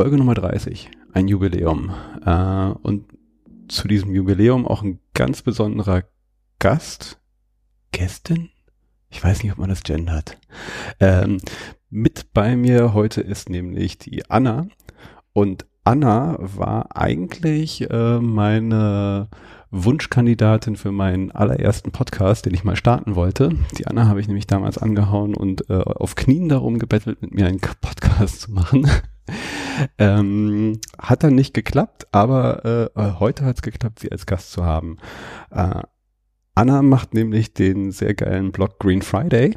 Folge Nummer 30, ein Jubiläum. Äh, und zu diesem Jubiläum auch ein ganz besonderer Gast. Gästin? Ich weiß nicht, ob man das gendert. Ähm, mit bei mir heute ist nämlich die Anna. Und Anna war eigentlich äh, meine Wunschkandidatin für meinen allerersten Podcast, den ich mal starten wollte. Die Anna habe ich nämlich damals angehauen und äh, auf Knien darum gebettelt, mit mir einen Podcast zu machen. Ähm, hat dann nicht geklappt, aber äh, heute hat es geklappt, sie als Gast zu haben. Äh, Anna macht nämlich den sehr geilen Blog Green Friday,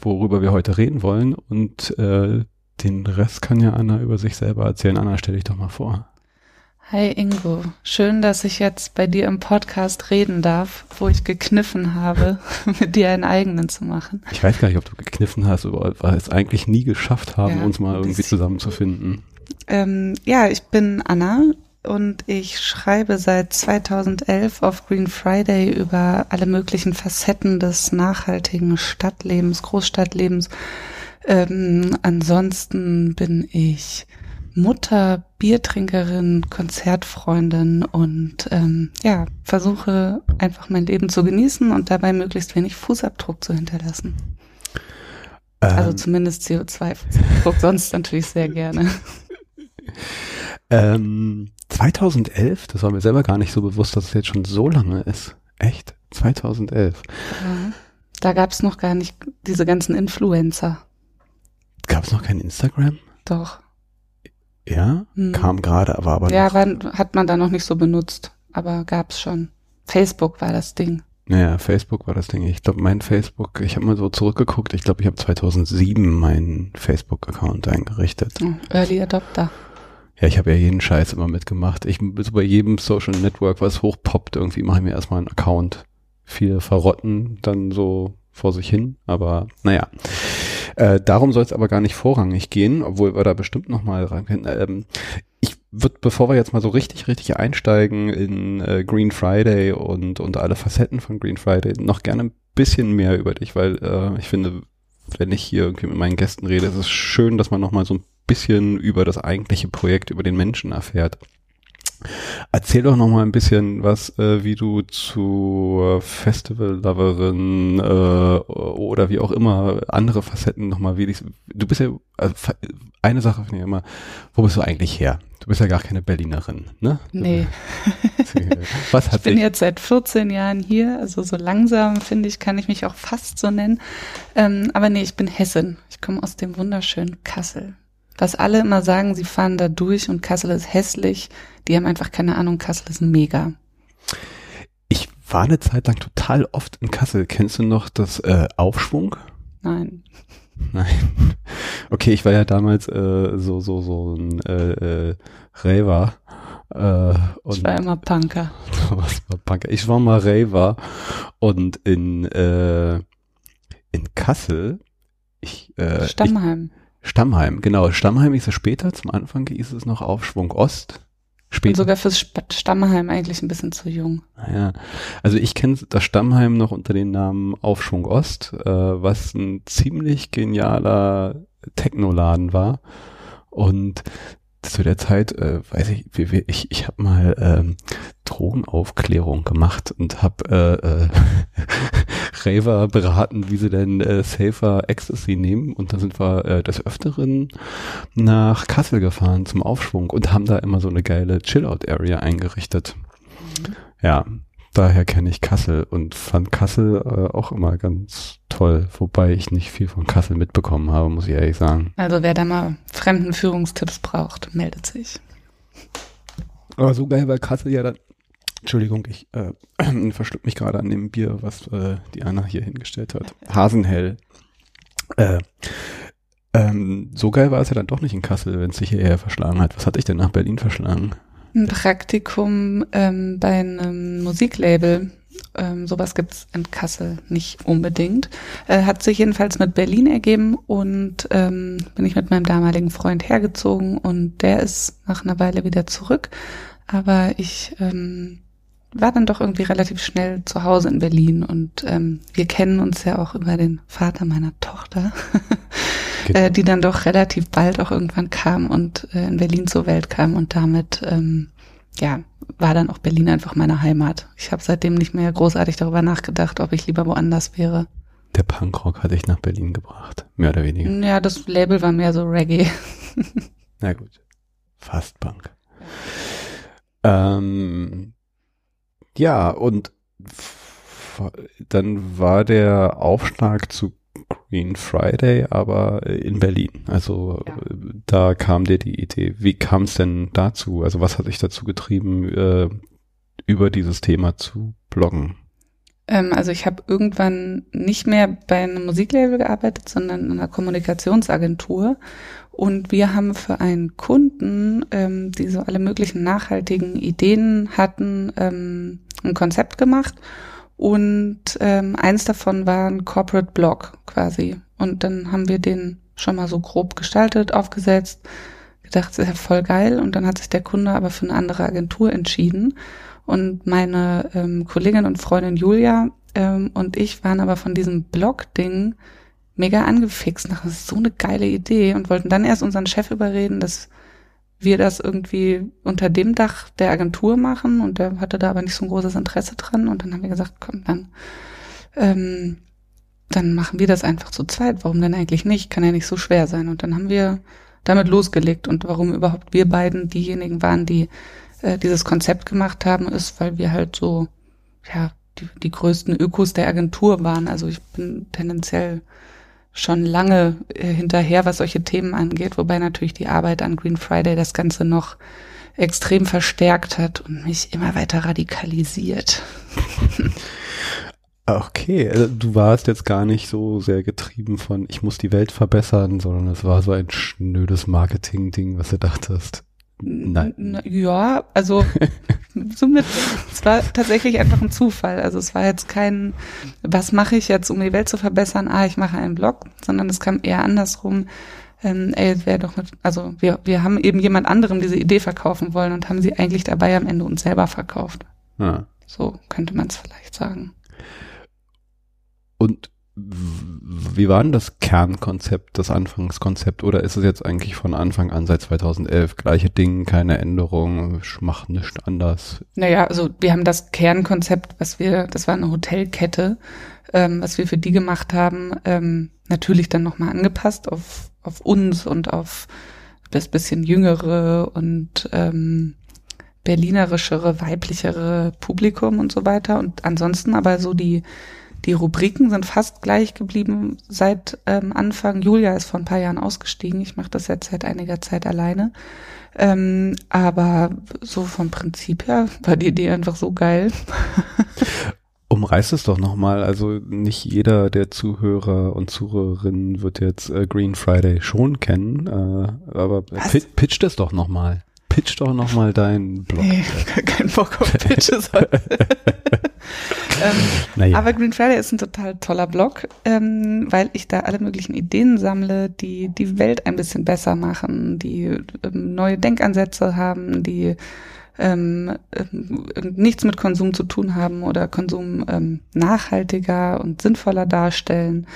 worüber wir heute reden wollen und äh, den Rest kann ja Anna über sich selber erzählen. Anna, stell dich doch mal vor. Hi Ingo, schön, dass ich jetzt bei dir im Podcast reden darf, wo ich gekniffen habe, mit dir einen eigenen zu machen. Ich weiß gar nicht, ob du gekniffen hast weil es eigentlich nie geschafft haben, ja, uns mal irgendwie zusammenzufinden. Ähm, ja, ich bin Anna und ich schreibe seit 2011 auf Green Friday über alle möglichen Facetten des nachhaltigen Stadtlebens, Großstadtlebens. Ähm, ansonsten bin ich Mutter, Biertrinkerin, Konzertfreundin und ähm, ja, versuche einfach mein Leben zu genießen und dabei möglichst wenig Fußabdruck zu hinterlassen. Also ähm, also zumindest CO2-Fußabdruck, sonst natürlich sehr gerne. Ähm, 2011, das war mir selber gar nicht so bewusst, dass es jetzt schon so lange ist. Echt? 2011. Ja, da gab es noch gar nicht diese ganzen Influencer. Gab es noch kein Instagram? Doch. Ja, hm. kam gerade, aber aber Ja, war, hat man da noch nicht so benutzt, aber gab's schon. Facebook war das Ding. Ja, Facebook war das Ding. Ich glaube, mein Facebook, ich habe mal so zurückgeguckt, ich glaube, ich habe 2007 meinen Facebook-Account eingerichtet. Oh, Early Adopter. Ja, ich habe ja jeden Scheiß immer mitgemacht. Ich so bei jedem Social Network, was hochpoppt, irgendwie mache ich mir erstmal einen Account. Viele verrotten dann so vor sich hin, aber naja. Äh, darum soll es aber gar nicht vorrangig gehen, obwohl wir da bestimmt nochmal rein können. Ähm, ich würde, bevor wir jetzt mal so richtig, richtig einsteigen in äh, Green Friday und, und alle Facetten von Green Friday, noch gerne ein bisschen mehr über dich, weil äh, ich finde, wenn ich hier irgendwie mit meinen Gästen rede, ist es schön, dass man nochmal so ein bisschen über das eigentliche Projekt, über den Menschen erfährt. Erzähl doch noch mal ein bisschen was, äh, wie du zur Festival-Loverin äh, oder wie auch immer andere Facetten noch mal, wie dich, du bist ja, also eine Sache finde ich immer, wo bist du eigentlich her? Du bist ja gar keine Berlinerin, ne? Nee. was hat ich bin dich? jetzt seit 14 Jahren hier, also so langsam, finde ich, kann ich mich auch fast so nennen. Ähm, aber nee, ich bin Hessin. Ich komme aus dem wunderschönen Kassel was alle immer sagen, sie fahren da durch und Kassel ist hässlich. Die haben einfach keine Ahnung, Kassel ist mega. Ich war eine Zeit lang total oft in Kassel. Kennst du noch das äh, Aufschwung? Nein. Nein. Okay, ich war ja damals äh, so so so ein äh, äh, Raver. Äh, und ich war immer Punker. Was war Punker? Ich war mal Raver und in äh, in Kassel. Ich, äh, Stammheim. Ich, Stammheim, genau. Stammheim ist es später, zum Anfang hieß es noch Aufschwung Ost. Später. Und sogar fürs Stammheim eigentlich ein bisschen zu jung. Ja, also ich kenne das Stammheim noch unter dem Namen Aufschwung Ost, äh, was ein ziemlich genialer Technoladen war. Und zu der Zeit, äh, weiß ich, wie, wie, ich, ich habe mal ähm, Drogenaufklärung gemacht und habe äh, äh, Raver beraten, wie sie denn äh, Safer Ecstasy nehmen. Und da sind wir äh, des Öfteren nach Kassel gefahren zum Aufschwung und haben da immer so eine geile Chill-Out-Area eingerichtet. Mhm. Ja, daher kenne ich Kassel und fand Kassel äh, auch immer ganz toll, wobei ich nicht viel von Kassel mitbekommen habe, muss ich ehrlich sagen. Also wer da mal Fremdenführungstipps braucht, meldet sich. Aber so geil, weil Kassel ja dann Entschuldigung, ich äh, verschluck mich gerade an dem Bier, was äh, die Anna hier hingestellt hat. Hasenhell. Äh, ähm, so geil war es ja dann doch nicht in Kassel, wenn es sich hierher verschlagen hat. Was hat dich denn nach Berlin verschlagen? Ein Praktikum ähm, bei einem Musiklabel. Ähm, sowas gibt's in Kassel nicht unbedingt. Äh, hat sich jedenfalls mit Berlin ergeben und ähm, bin ich mit meinem damaligen Freund hergezogen und der ist nach einer Weile wieder zurück. Aber ich ähm, war dann doch irgendwie relativ schnell zu Hause in Berlin und ähm, wir kennen uns ja auch über den Vater meiner Tochter. genau. die dann doch relativ bald auch irgendwann kam und äh, in Berlin zur Welt kam und damit ähm, ja war dann auch Berlin einfach meine Heimat. Ich habe seitdem nicht mehr großartig darüber nachgedacht, ob ich lieber woanders wäre. Der Punkrock hat dich nach Berlin gebracht, mehr oder weniger. Ja, das Label war mehr so Reggae. Na gut, fast Punk. Ähm, ja, und dann war der Aufschlag zu Green Friday, aber in Berlin. Also ja. da kam dir die Idee. Wie kam es denn dazu? Also was hat dich dazu getrieben, äh, über dieses Thema zu bloggen? Ähm, also ich habe irgendwann nicht mehr bei einem Musiklabel gearbeitet, sondern in einer Kommunikationsagentur. Und wir haben für einen Kunden, ähm, die so alle möglichen nachhaltigen Ideen hatten, ähm, ein Konzept gemacht. Und ähm, eins davon war ein Corporate Blog quasi. Und dann haben wir den schon mal so grob gestaltet, aufgesetzt, gedacht, das ist ja voll geil. Und dann hat sich der Kunde aber für eine andere Agentur entschieden. Und meine ähm, Kollegin und Freundin Julia ähm, und ich waren aber von diesem Blog-Ding mega angefixt. Das ist so eine geile Idee und wollten dann erst unseren Chef überreden, dass wir das irgendwie unter dem Dach der Agentur machen und der hatte da aber nicht so ein großes Interesse dran und dann haben wir gesagt, komm, dann, ähm, dann machen wir das einfach zu zweit. Warum denn eigentlich nicht? Kann ja nicht so schwer sein. Und dann haben wir damit losgelegt und warum überhaupt wir beiden diejenigen waren, die äh, dieses Konzept gemacht haben, ist, weil wir halt so, ja, die, die größten Ökos der Agentur waren. Also ich bin tendenziell schon lange äh, hinterher, was solche Themen angeht, wobei natürlich die Arbeit an Green Friday das Ganze noch extrem verstärkt hat und mich immer weiter radikalisiert. Okay, also du warst jetzt gar nicht so sehr getrieben von, ich muss die Welt verbessern, sondern es war so ein schnödes Marketing-Ding, was du dachtest. Nein. Ja, also somit, es war tatsächlich einfach ein Zufall. Also es war jetzt kein, was mache ich jetzt, um die Welt zu verbessern? Ah, ich mache einen Blog, sondern es kam eher andersrum. Ähm, ey, wäre doch mit, also wir, wir haben eben jemand anderem diese Idee verkaufen wollen und haben sie eigentlich dabei am Ende uns selber verkauft. Ja. So könnte man es vielleicht sagen. Und wie war denn das Kernkonzept, das Anfangskonzept oder ist es jetzt eigentlich von Anfang an seit 2011 gleiche Dinge, keine Änderung, ich mach nichts anders? Naja, also wir haben das Kernkonzept, was wir, das war eine Hotelkette, ähm, was wir für die gemacht haben, ähm, natürlich dann nochmal angepasst auf, auf uns und auf das bisschen jüngere und ähm, berlinerischere, weiblichere Publikum und so weiter und ansonsten aber so die die Rubriken sind fast gleich geblieben seit ähm, Anfang. Julia ist vor ein paar Jahren ausgestiegen. Ich mache das jetzt seit einiger Zeit alleine. Ähm, aber so vom Prinzip her war die Idee einfach so geil. Umreißt es doch nochmal. Also nicht jeder der Zuhörer und Zuhörerinnen wird jetzt äh, Green Friday schon kennen, äh, aber pitcht es doch nochmal. Pitch doch nochmal deinen Blog. Nee, kein Bock auf Pitches heute. ähm, naja. Aber Green Friday ist ein total toller Blog, ähm, weil ich da alle möglichen Ideen sammle, die die Welt ein bisschen besser machen, die ähm, neue Denkansätze haben, die ähm, ähm, nichts mit Konsum zu tun haben oder Konsum ähm, nachhaltiger und sinnvoller darstellen.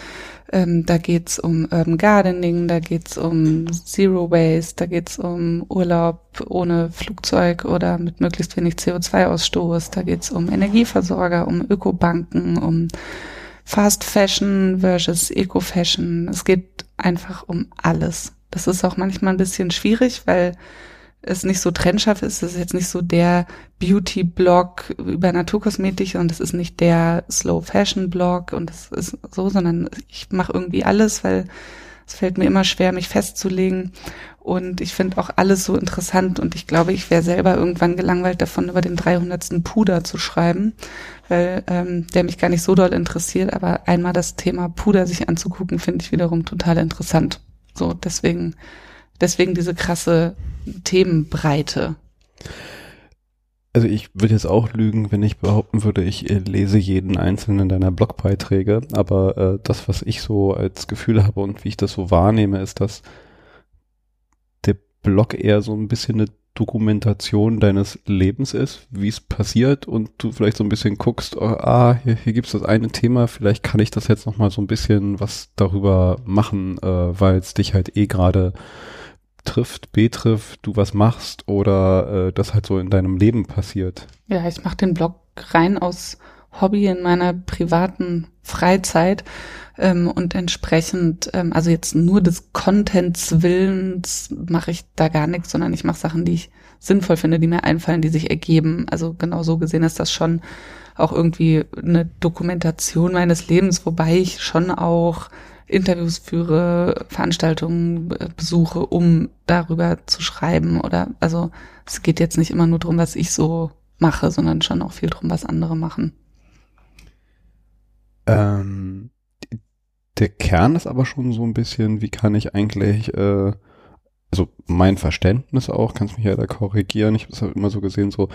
Ähm, da geht's um Urban Gardening, da geht's um Zero Waste, da geht's um Urlaub ohne Flugzeug oder mit möglichst wenig CO2-Ausstoß, da geht's um Energieversorger, um Ökobanken, um Fast Fashion versus Eco Fashion. Es geht einfach um alles. Das ist auch manchmal ein bisschen schwierig, weil es nicht so trennscharf ist. Es ist jetzt nicht so der Beauty-Blog über Naturkosmetik und es ist nicht der Slow-Fashion-Blog und es ist so, sondern ich mache irgendwie alles, weil es fällt mir immer schwer, mich festzulegen. Und ich finde auch alles so interessant und ich glaube, ich wäre selber irgendwann gelangweilt davon, über den 300. Puder zu schreiben, weil ähm, der mich gar nicht so doll interessiert. Aber einmal das Thema Puder sich anzugucken, finde ich wiederum total interessant. So, deswegen Deswegen diese krasse Themenbreite. Also ich würde jetzt auch lügen, wenn ich behaupten würde, ich äh, lese jeden einzelnen deiner Blogbeiträge, aber äh, das, was ich so als Gefühl habe und wie ich das so wahrnehme, ist, dass der Blog eher so ein bisschen eine Dokumentation deines Lebens ist, wie es passiert und du vielleicht so ein bisschen guckst, oh, ah, hier, hier gibt es das eine Thema, vielleicht kann ich das jetzt nochmal so ein bisschen was darüber machen, äh, weil es dich halt eh gerade trifft, betrifft, du was machst oder äh, das halt so in deinem Leben passiert. Ja, ich mache den Blog rein aus Hobby in meiner privaten Freizeit ähm, und entsprechend, ähm, also jetzt nur des Contents Willens mache ich da gar nichts, sondern ich mache Sachen, die ich sinnvoll finde, die mir einfallen, die sich ergeben. Also genau so gesehen ist das schon auch irgendwie eine Dokumentation meines Lebens, wobei ich schon auch Interviews führe, Veranstaltungen besuche, um darüber zu schreiben oder also es geht jetzt nicht immer nur darum, was ich so mache, sondern schon auch viel darum, was andere machen. Ähm, der Kern ist aber schon so ein bisschen, wie kann ich eigentlich, äh, also mein Verständnis auch, kannst mich ja da korrigieren, ich habe es halt immer so gesehen, so,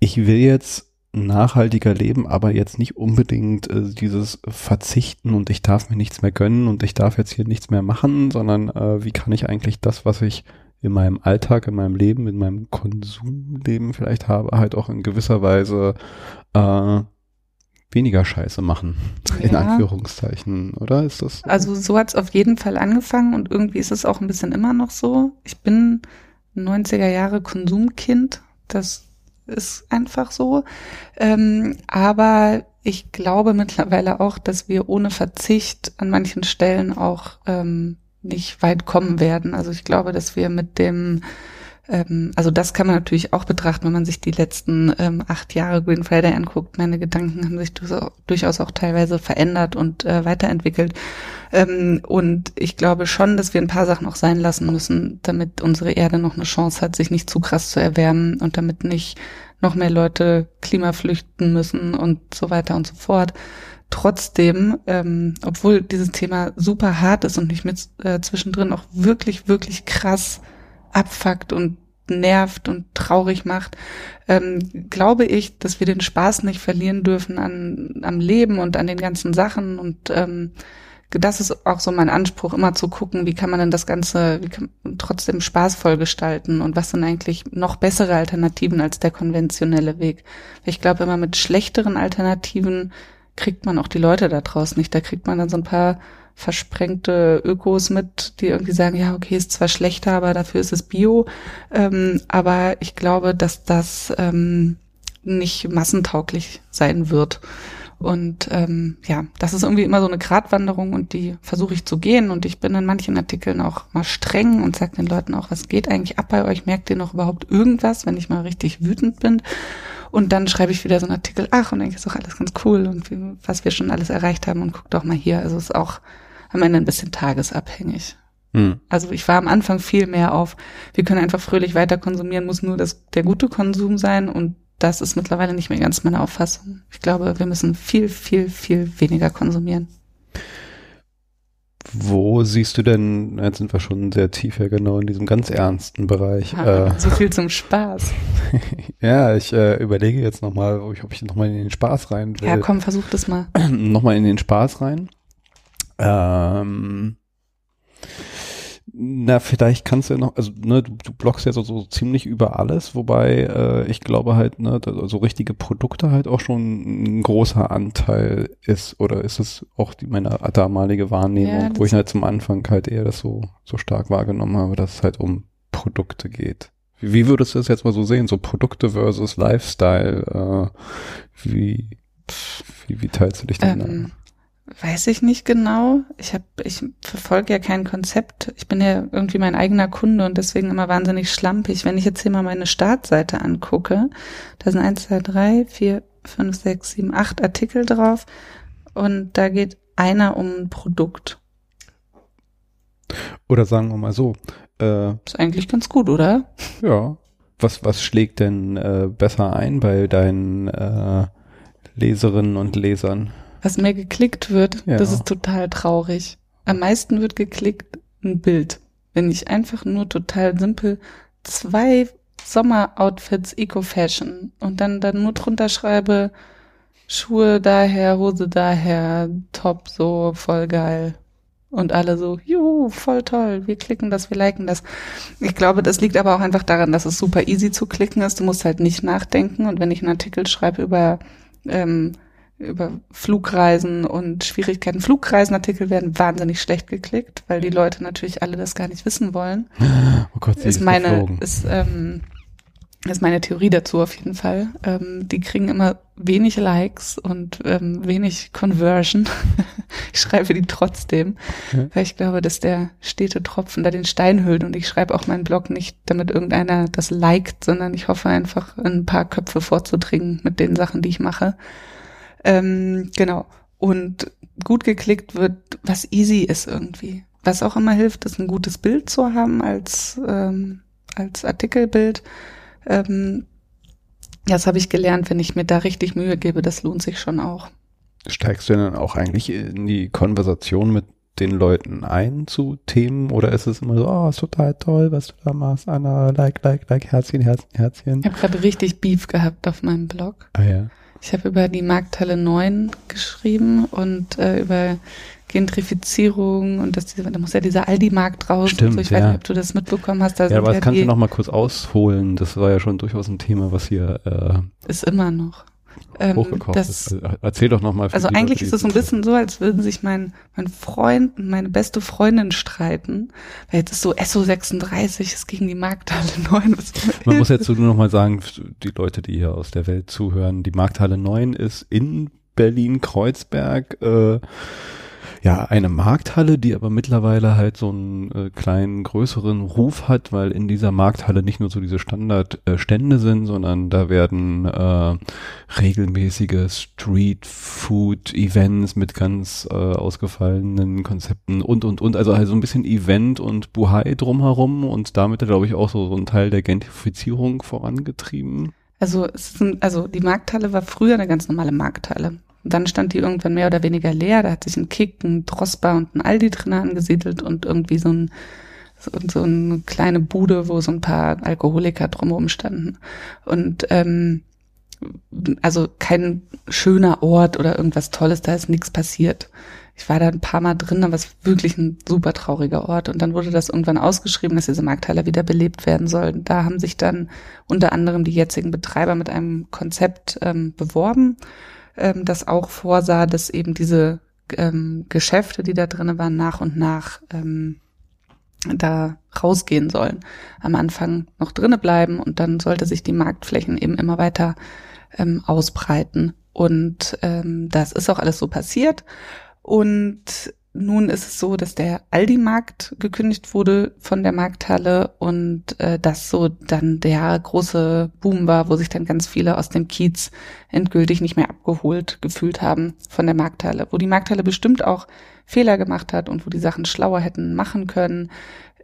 ich will jetzt nachhaltiger leben, aber jetzt nicht unbedingt äh, dieses Verzichten und ich darf mir nichts mehr gönnen und ich darf jetzt hier nichts mehr machen, sondern äh, wie kann ich eigentlich das, was ich in meinem Alltag, in meinem Leben, in meinem Konsumleben vielleicht habe, halt auch in gewisser Weise äh, weniger Scheiße machen, in Anführungszeichen, oder ist das? Also so hat es auf jeden Fall angefangen und irgendwie ist es auch ein bisschen immer noch so. Ich bin 90er Jahre Konsumkind, das ist einfach so. Ähm, aber ich glaube mittlerweile auch, dass wir ohne Verzicht an manchen Stellen auch ähm, nicht weit kommen werden. Also ich glaube, dass wir mit dem ähm, also das kann man natürlich auch betrachten, wenn man sich die letzten ähm, acht Jahre Green Friday anguckt. Meine Gedanken haben sich durchaus auch teilweise verändert und äh, weiterentwickelt. Ähm, und ich glaube schon, dass wir ein paar Sachen auch sein lassen müssen, damit unsere Erde noch eine Chance hat, sich nicht zu krass zu erwärmen und damit nicht noch mehr Leute Klima flüchten müssen und so weiter und so fort. Trotzdem, ähm, obwohl dieses Thema super hart ist und mich mit äh, zwischendrin auch wirklich, wirklich krass abfuckt und nervt und traurig macht, ähm, glaube ich, dass wir den Spaß nicht verlieren dürfen an, am Leben und an den ganzen Sachen und ähm, das ist auch so mein Anspruch, immer zu gucken, wie kann man denn das Ganze wie kann trotzdem spaßvoll gestalten und was sind eigentlich noch bessere Alternativen als der konventionelle Weg. Ich glaube, immer mit schlechteren Alternativen kriegt man auch die Leute da draußen nicht. Da kriegt man dann so ein paar versprengte Ökos mit, die irgendwie sagen, ja, okay, ist zwar schlechter, aber dafür ist es Bio. Ähm, aber ich glaube, dass das ähm, nicht massentauglich sein wird. Und ähm, ja, das ist irgendwie immer so eine Gratwanderung und die versuche ich zu gehen. Und ich bin in manchen Artikeln auch mal streng und sage den Leuten auch, was geht eigentlich ab bei euch? Merkt ihr noch überhaupt irgendwas, wenn ich mal richtig wütend bin? Und dann schreibe ich wieder so einen Artikel, ach, und denke, ist doch alles ganz cool und was wir schon alles erreicht haben und guck doch mal hier. Also ist auch am Ende ein bisschen tagesabhängig. Hm. Also ich war am Anfang viel mehr auf, wir können einfach fröhlich weiter konsumieren, muss nur das, der gute Konsum sein und das ist mittlerweile nicht mehr ganz meine Auffassung. Ich glaube, wir müssen viel, viel, viel weniger konsumieren. Wo siehst du denn, jetzt sind wir schon sehr tief ja genau in diesem ganz ernsten Bereich. Ja, äh, so viel zum Spaß. ja, ich äh, überlege jetzt nochmal, ob ich, ob ich nochmal in den Spaß rein will. Ja, komm, versuch das mal. nochmal in den Spaß rein. Ähm, na, vielleicht kannst du ja noch, also ne, du, du bloggst ja so, so ziemlich über alles, wobei äh, ich glaube halt, ne, so richtige Produkte halt auch schon ein großer Anteil ist, oder ist es auch die, meine damalige Wahrnehmung, ja, wo ich halt zum Anfang halt eher das so, so stark wahrgenommen habe, dass es halt um Produkte geht. Wie, wie würdest du das jetzt mal so sehen? So Produkte versus Lifestyle, äh, wie, wie, wie teilst du dich denn ähm, Weiß ich nicht genau. Ich habe, ich verfolge ja kein Konzept. Ich bin ja irgendwie mein eigener Kunde und deswegen immer wahnsinnig schlampig. Wenn ich jetzt hier mal meine Startseite angucke, da sind eins, zwei, drei, vier, fünf, sechs, sieben, acht Artikel drauf und da geht einer um ein Produkt. Oder sagen wir mal so. Äh, ist eigentlich ganz gut, oder? Ja. Was, was schlägt denn äh, besser ein bei deinen äh, Leserinnen und Lesern? Was mehr geklickt wird, ja. das ist total traurig. Am meisten wird geklickt ein Bild. Wenn ich einfach nur total simpel zwei Sommeroutfits Eco-Fashion und dann, dann nur drunter schreibe, Schuhe daher, Hose daher, top, so, voll geil. Und alle so, juhu, voll toll, wir klicken das, wir liken das. Ich glaube, das liegt aber auch einfach daran, dass es super easy zu klicken ist. Du musst halt nicht nachdenken. Und wenn ich einen Artikel schreibe über, ähm, über Flugreisen und Schwierigkeiten, Flugreisenartikel werden wahnsinnig schlecht geklickt, weil die Leute natürlich alle das gar nicht wissen wollen. Oh Gott, sie ist ist meine, geflogen. ist, ähm, ist meine Theorie dazu auf jeden Fall. Ähm, die kriegen immer wenig Likes und ähm, wenig Conversion. ich schreibe die trotzdem, Ja. weil ich glaube, dass der stete Tropfen da den Stein hüllt und ich schreibe auch meinen Blog nicht, damit irgendeiner das liked, sondern ich hoffe einfach, in ein paar Köpfe vorzudringen mit den Sachen, die ich mache. Ähm, genau. Und gut geklickt wird, was easy ist irgendwie. Was auch immer hilft, ist ein gutes Bild zu haben als, ähm, als Artikelbild. Ähm, das habe ich gelernt, wenn ich mir da richtig Mühe gebe, das lohnt sich schon auch. Steigst du denn auch eigentlich in die Konversation mit den Leuten ein zu Themen oder ist es immer so, oh, ist total toll, was du da machst, Anna, like, like, like, Herzchen, Herzchen, Herzchen. Ich habe gerade richtig Beef gehabt auf meinem Blog. Ah ja. Ich habe über die Markthalle 9 geschrieben und äh, über Gentrifizierung und dass diese, da muss ja dieser Aldi-Markt raus. Stimmt, so. Ich weiß ja. nicht, ob du das mitbekommen hast. Da Ja, aber das kannst die, du noch mal kurz ausholen. Das war ja schon durchaus ein Thema, was hier äh, ist immer noch. Ähm, hochgekocht das, ist. Also, Erzähl doch noch mal. für Also eigentlich ist es so ein bisschen so, als würden sich mein, mein Freund und meine beste Freundin streiten. Weil jetzt ist so SO36 ist gegen die Markthalle 9. Was Man muss jetzt nur noch mal sagen, die Leute, die hier aus der Welt zuhören, die Markthalle 9 ist in Berlin-Kreuzberg äh, ja eine Markthalle, die aber mittlerweile halt so einen äh, kleinen, größeren Ruf hat, weil in dieser Markthalle nicht nur so diese Standardstände äh, sind, sondern da werden äh, regelmäßige Street-Food-Events mit ganz äh, ausgefallenen Konzepten und, und, und, also halt so ein bisschen Event und Buhai drumherum und damit, glaube ich, auch so, so ein Teil der Gentrifizierung vorangetrieben. Also, es ein, also die Markthalle war früher eine ganz normale Markthalle. Und dann stand die irgendwann mehr oder weniger leer. Da hat sich ein Kick, ein Drosbar und ein Aldi drin angesiedelt und irgendwie so ein so, so eine kleine Bude, wo so ein paar Alkoholiker drumherum standen. Und ähm, also kein schöner Ort oder irgendwas Tolles, da ist nichts passiert. Ich war da ein paar Mal drin, aber es ist wirklich ein super trauriger Ort. Und dann wurde das irgendwann ausgeschrieben, dass diese Markthalle wieder belebt werden soll. Da haben sich dann unter anderem die jetzigen Betreiber mit einem Konzept ähm, beworben, ähm, das auch vorsah, dass eben diese ähm, Geschäfte, die da drinnen waren, nach und nach ähm, da rausgehen sollen. Am Anfang noch drinnen bleiben und dann sollte sich die Marktflächen eben immer weiter ähm, ausbreiten. Und ähm, das ist auch alles so passiert. Und nun ist es so, dass der Aldi-Markt gekündigt wurde von der Markthalle und äh, das so dann der große Boom war, wo sich dann ganz viele aus dem Kiez endgültig nicht mehr abgeholt gefühlt haben von der Markthalle, wo die Markthalle bestimmt auch Fehler gemacht hat und wo die Sachen schlauer hätten machen können.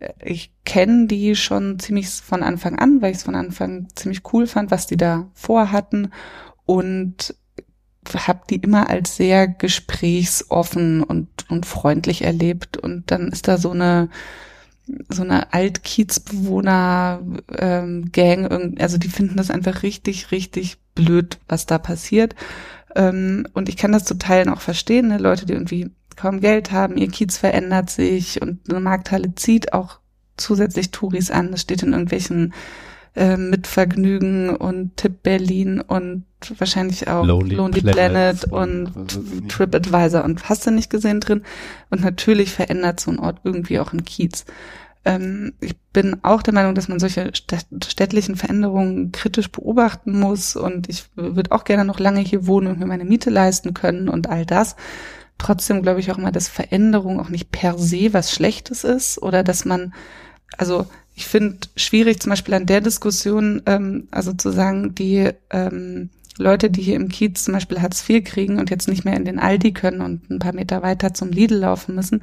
Äh, Ich kenne die schon ziemlich von Anfang an, weil ich es von Anfang ziemlich cool fand, was die da vorhatten und habe die immer als sehr gesprächsoffen und, und freundlich erlebt. Und dann ist da so eine so eine Altkiezbewohner-Gang, ähm, also die finden das einfach richtig, richtig blöd, was da passiert. Ähm, und ich kann das zu Teilen auch verstehen, ne? Leute, die irgendwie kaum Geld haben, ihr Kiez verändert sich und eine Markthalle zieht auch zusätzlich Touris an. Das steht in irgendwelchen äh, mit Vergnügen und Tipp Berlin und wahrscheinlich auch Lonely Lonely, Planet Planet, und und. TripAdvisor und hast du nicht gesehen drin. Und natürlich verändert so ein Ort irgendwie auch einen Kiez. Ähm, ich bin auch der Meinung, dass man solche städt- städtlichen Veränderungen kritisch beobachten muss und ich würde auch gerne noch lange hier wohnen und mir meine Miete leisten können und all das. Trotzdem glaube ich auch immer, dass Veränderung auch nicht per se was Schlechtes ist oder dass man, also ich finde schwierig zum Beispiel an der Diskussion, ähm, also zu sagen, die ähm, Leute, die hier im Kiez zum Beispiel Hartz IV kriegen und jetzt nicht mehr in den Aldi können und ein paar Meter weiter zum Lidl laufen müssen,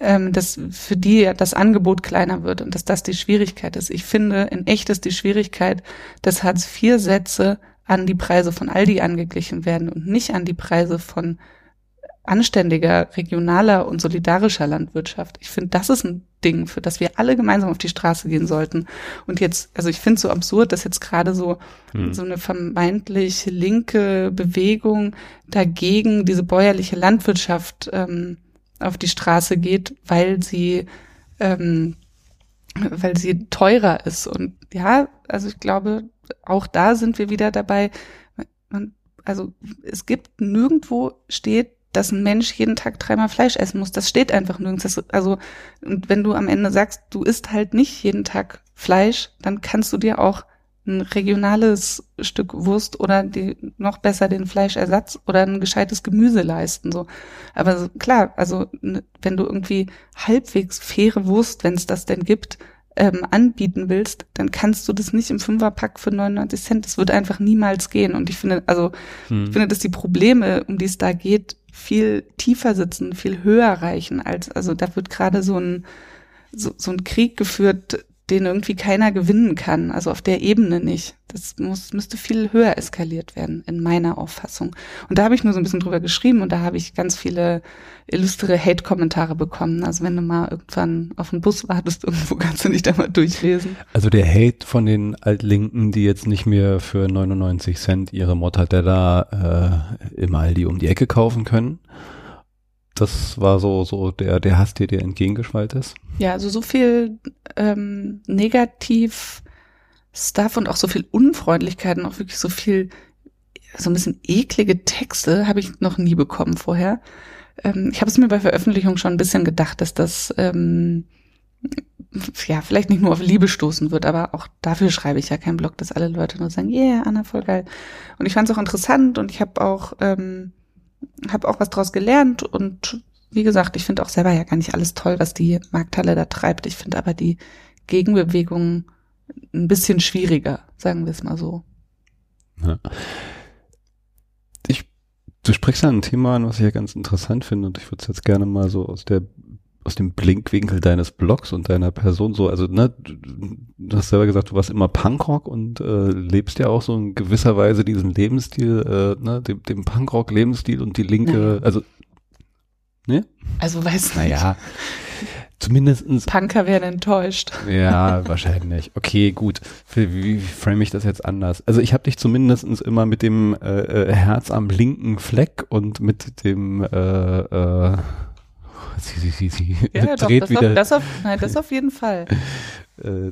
ähm, dass für die ja das Angebot kleiner wird und dass das die Schwierigkeit ist. Ich finde, in echt ist die Schwierigkeit, dass Hartz-IV-Sätze an die Preise von Aldi angeglichen werden und nicht an die Preise von anständiger, regionaler und solidarischer Landwirtschaft. Ich finde, das ist ein Ding, für das wir alle gemeinsam auf die Straße gehen sollten. Und jetzt, also ich finde es so absurd, dass jetzt gerade so, Hm. so eine vermeintlich linke Bewegung dagegen diese bäuerliche Landwirtschaft ähm, auf die Straße geht, weil sie ähm, weil sie teurer ist. Und ja, also ich glaube, auch da sind wir wieder dabei. Man, also es gibt nirgendwo steht, dass ein Mensch jeden Tag dreimal Fleisch essen muss. Das steht einfach nirgends. Das, also, und wenn du am Ende sagst, du isst halt nicht jeden Tag Fleisch, dann kannst du dir auch ein regionales Stück Wurst oder die, noch besser den Fleischersatz oder ein gescheites Gemüse leisten. So. Aber klar, also wenn du irgendwie halbwegs faire Wurst, wenn es das denn gibt, ähm, anbieten willst, dann kannst du das nicht im Fünferpack für 99 Cent. Das wird einfach niemals gehen. Und ich finde, also hm. ich finde, dass die Probleme, um die es da geht, viel tiefer sitzen, viel höher reichen als, also da wird gerade so ein, so, so ein Krieg geführt, den irgendwie keiner gewinnen kann, also auf der Ebene nicht. Das muss, müsste viel höher eskaliert werden, in meiner Auffassung. Und da habe ich nur so ein bisschen drüber geschrieben und da habe ich ganz viele illustre Hate-Kommentare bekommen. Also wenn du mal irgendwann auf den Bus wartest, irgendwo kannst du nicht einmal durchlesen. Also der Hate von den Altlinken, die jetzt nicht mehr für 99 Cent ihre Mortadella äh, im Aldi um die Ecke kaufen können, das war so, so der, der Hass, der dir entgegengeschwallt ist. Ja, also so viel ähm, negativ Stuff und auch so viel Unfreundlichkeit und auch wirklich so viel, so ein bisschen eklige Texte habe ich noch nie bekommen vorher. Ähm, ich habe es mir bei Veröffentlichung schon ein bisschen gedacht, dass das ähm, ja, vielleicht nicht nur auf Liebe stoßen wird, aber auch dafür schreibe ich ja keinen Blog, dass alle Leute nur sagen, yeah, Anna, voll geil. Und ich fand es auch interessant und ich habe auch ähm, habe auch was draus gelernt und wie gesagt, ich finde auch selber ja gar nicht alles toll, was die Markthalle da treibt. Ich finde aber die Gegenbewegung ein bisschen schwieriger, sagen wir es mal so. Ja. Ich, du sprichst ja ein Thema an, was ich ja ganz interessant finde und ich würde es jetzt gerne mal so aus der aus dem Blinkwinkel deines Blogs und deiner Person so, also ne, du hast selber gesagt, du warst immer Punkrock und äh, lebst ja auch so in gewisser Weise diesen Lebensstil, äh, ne, dem, dem Punkrock-Lebensstil und die linke, also ne? Also weiß nicht. Naja, zumindestens. Punker werden enttäuscht. Ja, wahrscheinlich. Okay, gut. Wie, wie frame ich das jetzt anders? Also ich habe dich zumindestens immer mit dem äh, äh, Herz am linken Fleck und mit dem äh, äh, sie, sie, sie, sie ja, dreht doch, das wieder. Auf, das, auf, nein, das auf jeden Fall. Äh,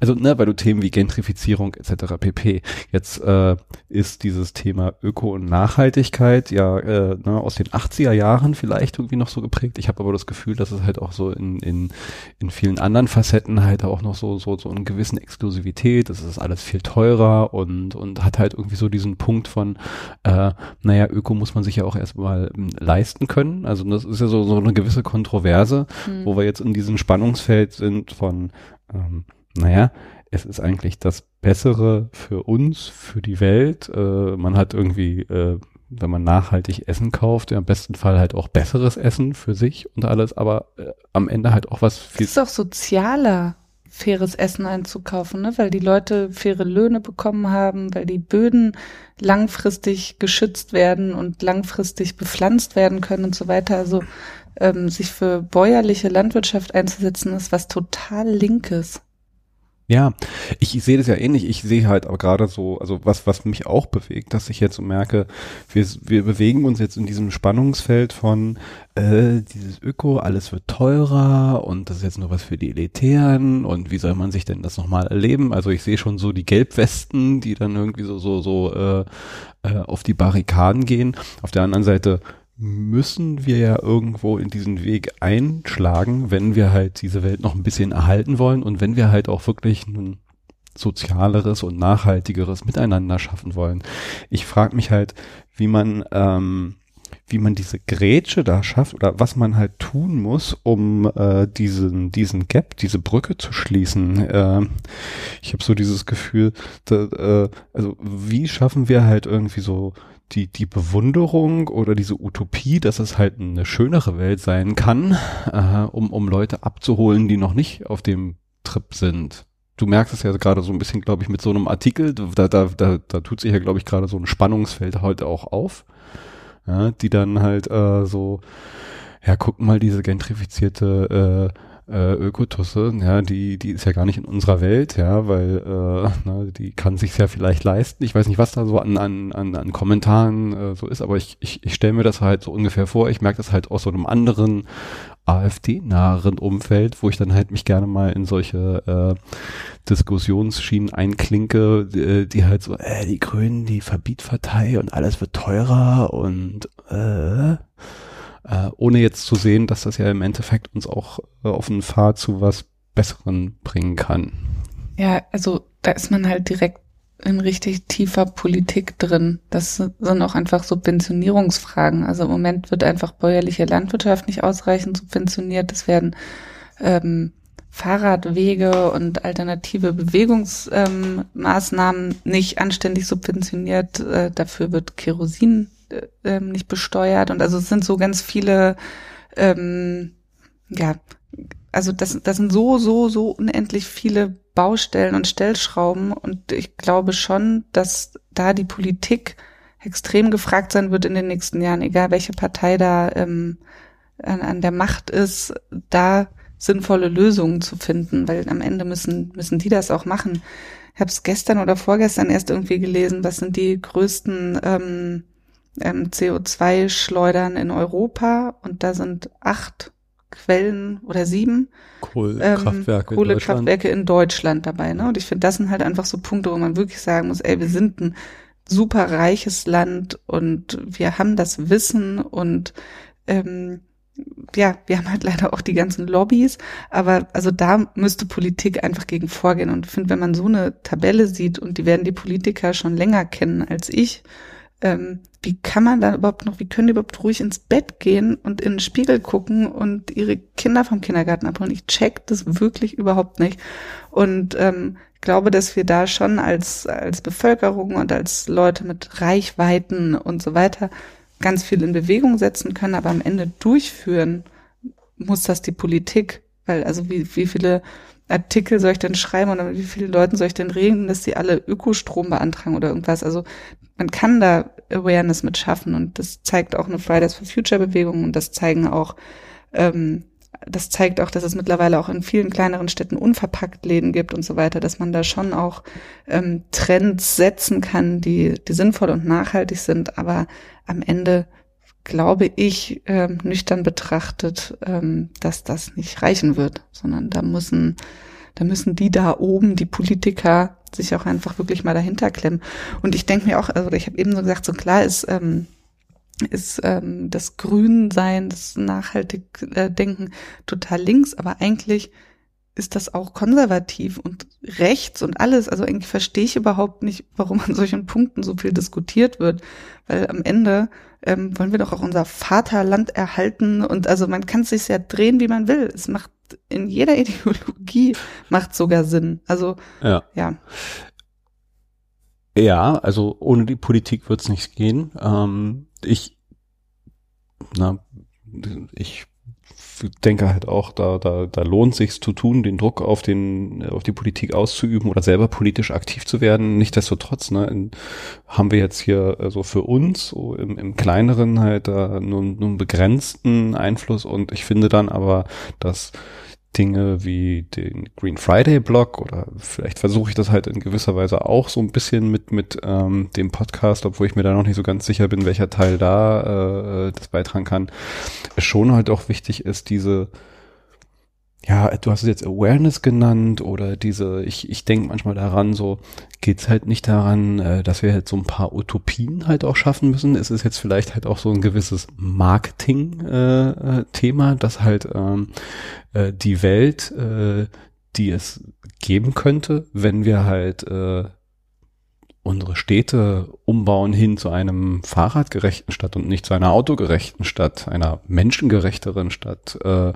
also, ne, weil du Themen wie Gentrifizierung etc. pp. Jetzt äh, ist dieses Thema Öko und Nachhaltigkeit ja äh, ne, aus den 80er Jahren vielleicht irgendwie noch so geprägt. Ich habe aber das Gefühl, dass es halt auch so in, in, in vielen anderen Facetten halt auch noch so, so, so einen gewissen Exklusivität, das ist alles viel teurer und, und hat halt irgendwie so diesen Punkt von, äh, naja, Öko muss man sich ja auch erstmal ähm, leisten können. Also das ist ja so, so eine gewisse Kontroverse, mhm. wo wir jetzt in diesem Spannungsfeld sind von ähm, naja, es ist eigentlich das Bessere für uns, für die Welt. Äh, man hat irgendwie, äh, wenn man nachhaltig Essen kauft, im besten Fall halt auch besseres Essen für sich und alles, aber äh, am Ende halt auch was viel. Es ist auch sozialer, faires Essen einzukaufen, ne? weil die Leute faire Löhne bekommen haben, weil die Böden langfristig geschützt werden und langfristig bepflanzt werden können und so weiter. Also ähm, sich für bäuerliche Landwirtschaft einzusetzen, ist was total Linkes. Ja, ich sehe das ja ähnlich. Ich sehe halt aber gerade so, also was, was mich auch bewegt, dass ich jetzt so merke, wir, wir bewegen uns jetzt in diesem Spannungsfeld von äh, dieses Öko, alles wird teurer und das ist jetzt nur was für die Elitären und wie soll man sich denn das nochmal erleben? Also ich sehe schon so die Gelbwesten, die dann irgendwie so, so, so äh, äh, auf die Barrikaden gehen. Auf der anderen Seite müssen wir ja irgendwo in diesen Weg einschlagen, wenn wir halt diese Welt noch ein bisschen erhalten wollen und wenn wir halt auch wirklich ein sozialeres und nachhaltigeres Miteinander schaffen wollen. Ich frage mich halt, wie man ähm, wie man diese Grätsche da schafft oder was man halt tun muss, um äh, diesen diesen Gap, diese Brücke zu schließen. Äh, ich habe so dieses Gefühl, da, äh, also wie schaffen wir halt irgendwie so die, die Bewunderung oder diese Utopie, dass es halt eine schönere Welt sein kann, äh, um, um Leute abzuholen, die noch nicht auf dem Trip sind. Du merkst es ja gerade so ein bisschen, glaube ich, mit so einem Artikel, da, da, da, da tut sich ja, glaube ich, gerade so ein Spannungsfeld heute auch auf, ja, die dann halt äh, so, ja, guck mal, diese gentrifizierte äh, äh, Ökotusse, ja, die, die ist ja gar nicht in unserer Welt, ja, weil äh, na, die kann sich ja vielleicht leisten. Ich weiß nicht, was da so an, an, an, an Kommentaren äh, so ist, aber ich, ich, ich stelle mir das halt so ungefähr vor. Ich merke das halt aus so einem anderen AfD-naheren Umfeld, wo ich dann halt mich gerne mal in solche äh, Diskussionsschienen einklinke, die, die halt so, äh, die Grünen, die Verbietpartei und alles wird teurer und äh, äh, ohne jetzt zu sehen, dass das ja im Endeffekt uns auch äh, auf einen Pfad zu was Besseren bringen kann. Ja, also da ist man halt direkt in richtig tiefer Politik drin. Das sind auch einfach Subventionierungsfragen. Also im Moment wird einfach bäuerliche Landwirtschaft nicht ausreichend subventioniert. Es werden ähm, Fahrradwege und alternative Bewegungsmaßnahmen ähm, nicht anständig subventioniert. Äh, dafür wird Kerosin ähm, nicht besteuert. Und also es sind so ganz viele, ähm, ja, also das, das sind so, so, so unendlich viele Baustellen und Stellschrauben. Und ich glaube schon, dass da die Politik extrem gefragt sein wird in den nächsten Jahren, egal welche Partei da ähm, an, an der Macht ist, da sinnvolle Lösungen zu finden, weil am Ende müssen, müssen die das auch machen. Ich habe es gestern oder vorgestern erst irgendwie gelesen, was sind die größten ähm, ähm, CO2-Schleudern in Europa und da sind acht Quellen oder sieben Kohlekraftwerke, ähm, Kohlekraftwerke in, Deutschland. dabei. Ne? Und ich finde, das sind halt einfach so Punkte, wo man wirklich sagen muss, ey, wir sind ein super reiches Land und wir haben das Wissen und ähm, ja, wir haben halt leider auch die ganzen Lobbys, aber also da müsste Politik einfach gegen vorgehen. Und ich finde, wenn man so eine Tabelle sieht und die werden die Politiker schon länger kennen als ich, ähm, wie kann man dann überhaupt noch, wie können die überhaupt ruhig ins Bett gehen und in den Spiegel gucken und ihre Kinder vom Kindergarten abholen? Ich check das wirklich überhaupt nicht. Und ähm, glaube, dass wir da schon als, als Bevölkerung und als Leute mit Reichweiten und so weiter ganz viel in Bewegung setzen können, aber am Ende durchführen muss das die Politik. Weil also wie, wie viele Artikel soll ich denn schreiben oder wie viele Leuten soll ich denn reden, dass sie alle Ökostrom beantragen oder irgendwas? Also man kann da Awareness mit schaffen und das zeigt auch eine Fridays for Future Bewegung und das zeigen auch, ähm, das zeigt auch, dass es mittlerweile auch in vielen kleineren Städten unverpackt Läden gibt und so weiter, dass man da schon auch ähm, Trends setzen kann, die, die sinnvoll und nachhaltig sind, aber am Ende glaube ich, ähm, nüchtern betrachtet, ähm, dass das nicht reichen wird, sondern da müssen, da müssen die da oben, die Politiker, sich auch einfach wirklich mal dahinter klemmen. Und ich denke mir auch, also ich habe eben so gesagt, so klar ist, ähm, ist ähm, das Grünsein, das nachhaltig äh, Denken total links, aber eigentlich ist das auch konservativ und rechts und alles. Also eigentlich verstehe ich überhaupt nicht, warum an solchen Punkten so viel diskutiert wird. Weil am Ende ähm, wollen wir doch auch unser Vaterland erhalten und also man kann es sich ja drehen, wie man will. Es macht in jeder Ideologie macht sogar Sinn. Also ja. ja. Ja, also ohne die Politik wird es nicht gehen. Ähm, ich, na, ich denke halt auch, da, da, da lohnt sich's zu tun, den Druck auf den, auf die Politik auszuüben oder selber politisch aktiv zu werden. Nichtsdestotrotz, ne, in, haben wir jetzt hier so also für uns so im, im kleineren halt da nur, nur einen begrenzten Einfluss und ich finde dann aber, dass Dinge wie den Green Friday Blog oder vielleicht versuche ich das halt in gewisser Weise auch so ein bisschen mit mit ähm, dem Podcast, obwohl ich mir da noch nicht so ganz sicher bin, welcher Teil da äh, das beitragen kann, schon halt auch wichtig ist, diese ja, du hast es jetzt Awareness genannt oder diese, ich, ich denke manchmal daran, so geht's halt nicht daran, äh, dass wir halt so ein paar Utopien halt auch schaffen müssen. Es ist jetzt vielleicht halt auch so ein gewisses Marketing-Thema, äh, dass halt ähm, äh, die Welt, äh, die es geben könnte, wenn wir halt äh, unsere Städte umbauen hin zu einem fahrradgerechten Stadt und nicht zu einer autogerechten Stadt, einer menschengerechteren Stadt äh,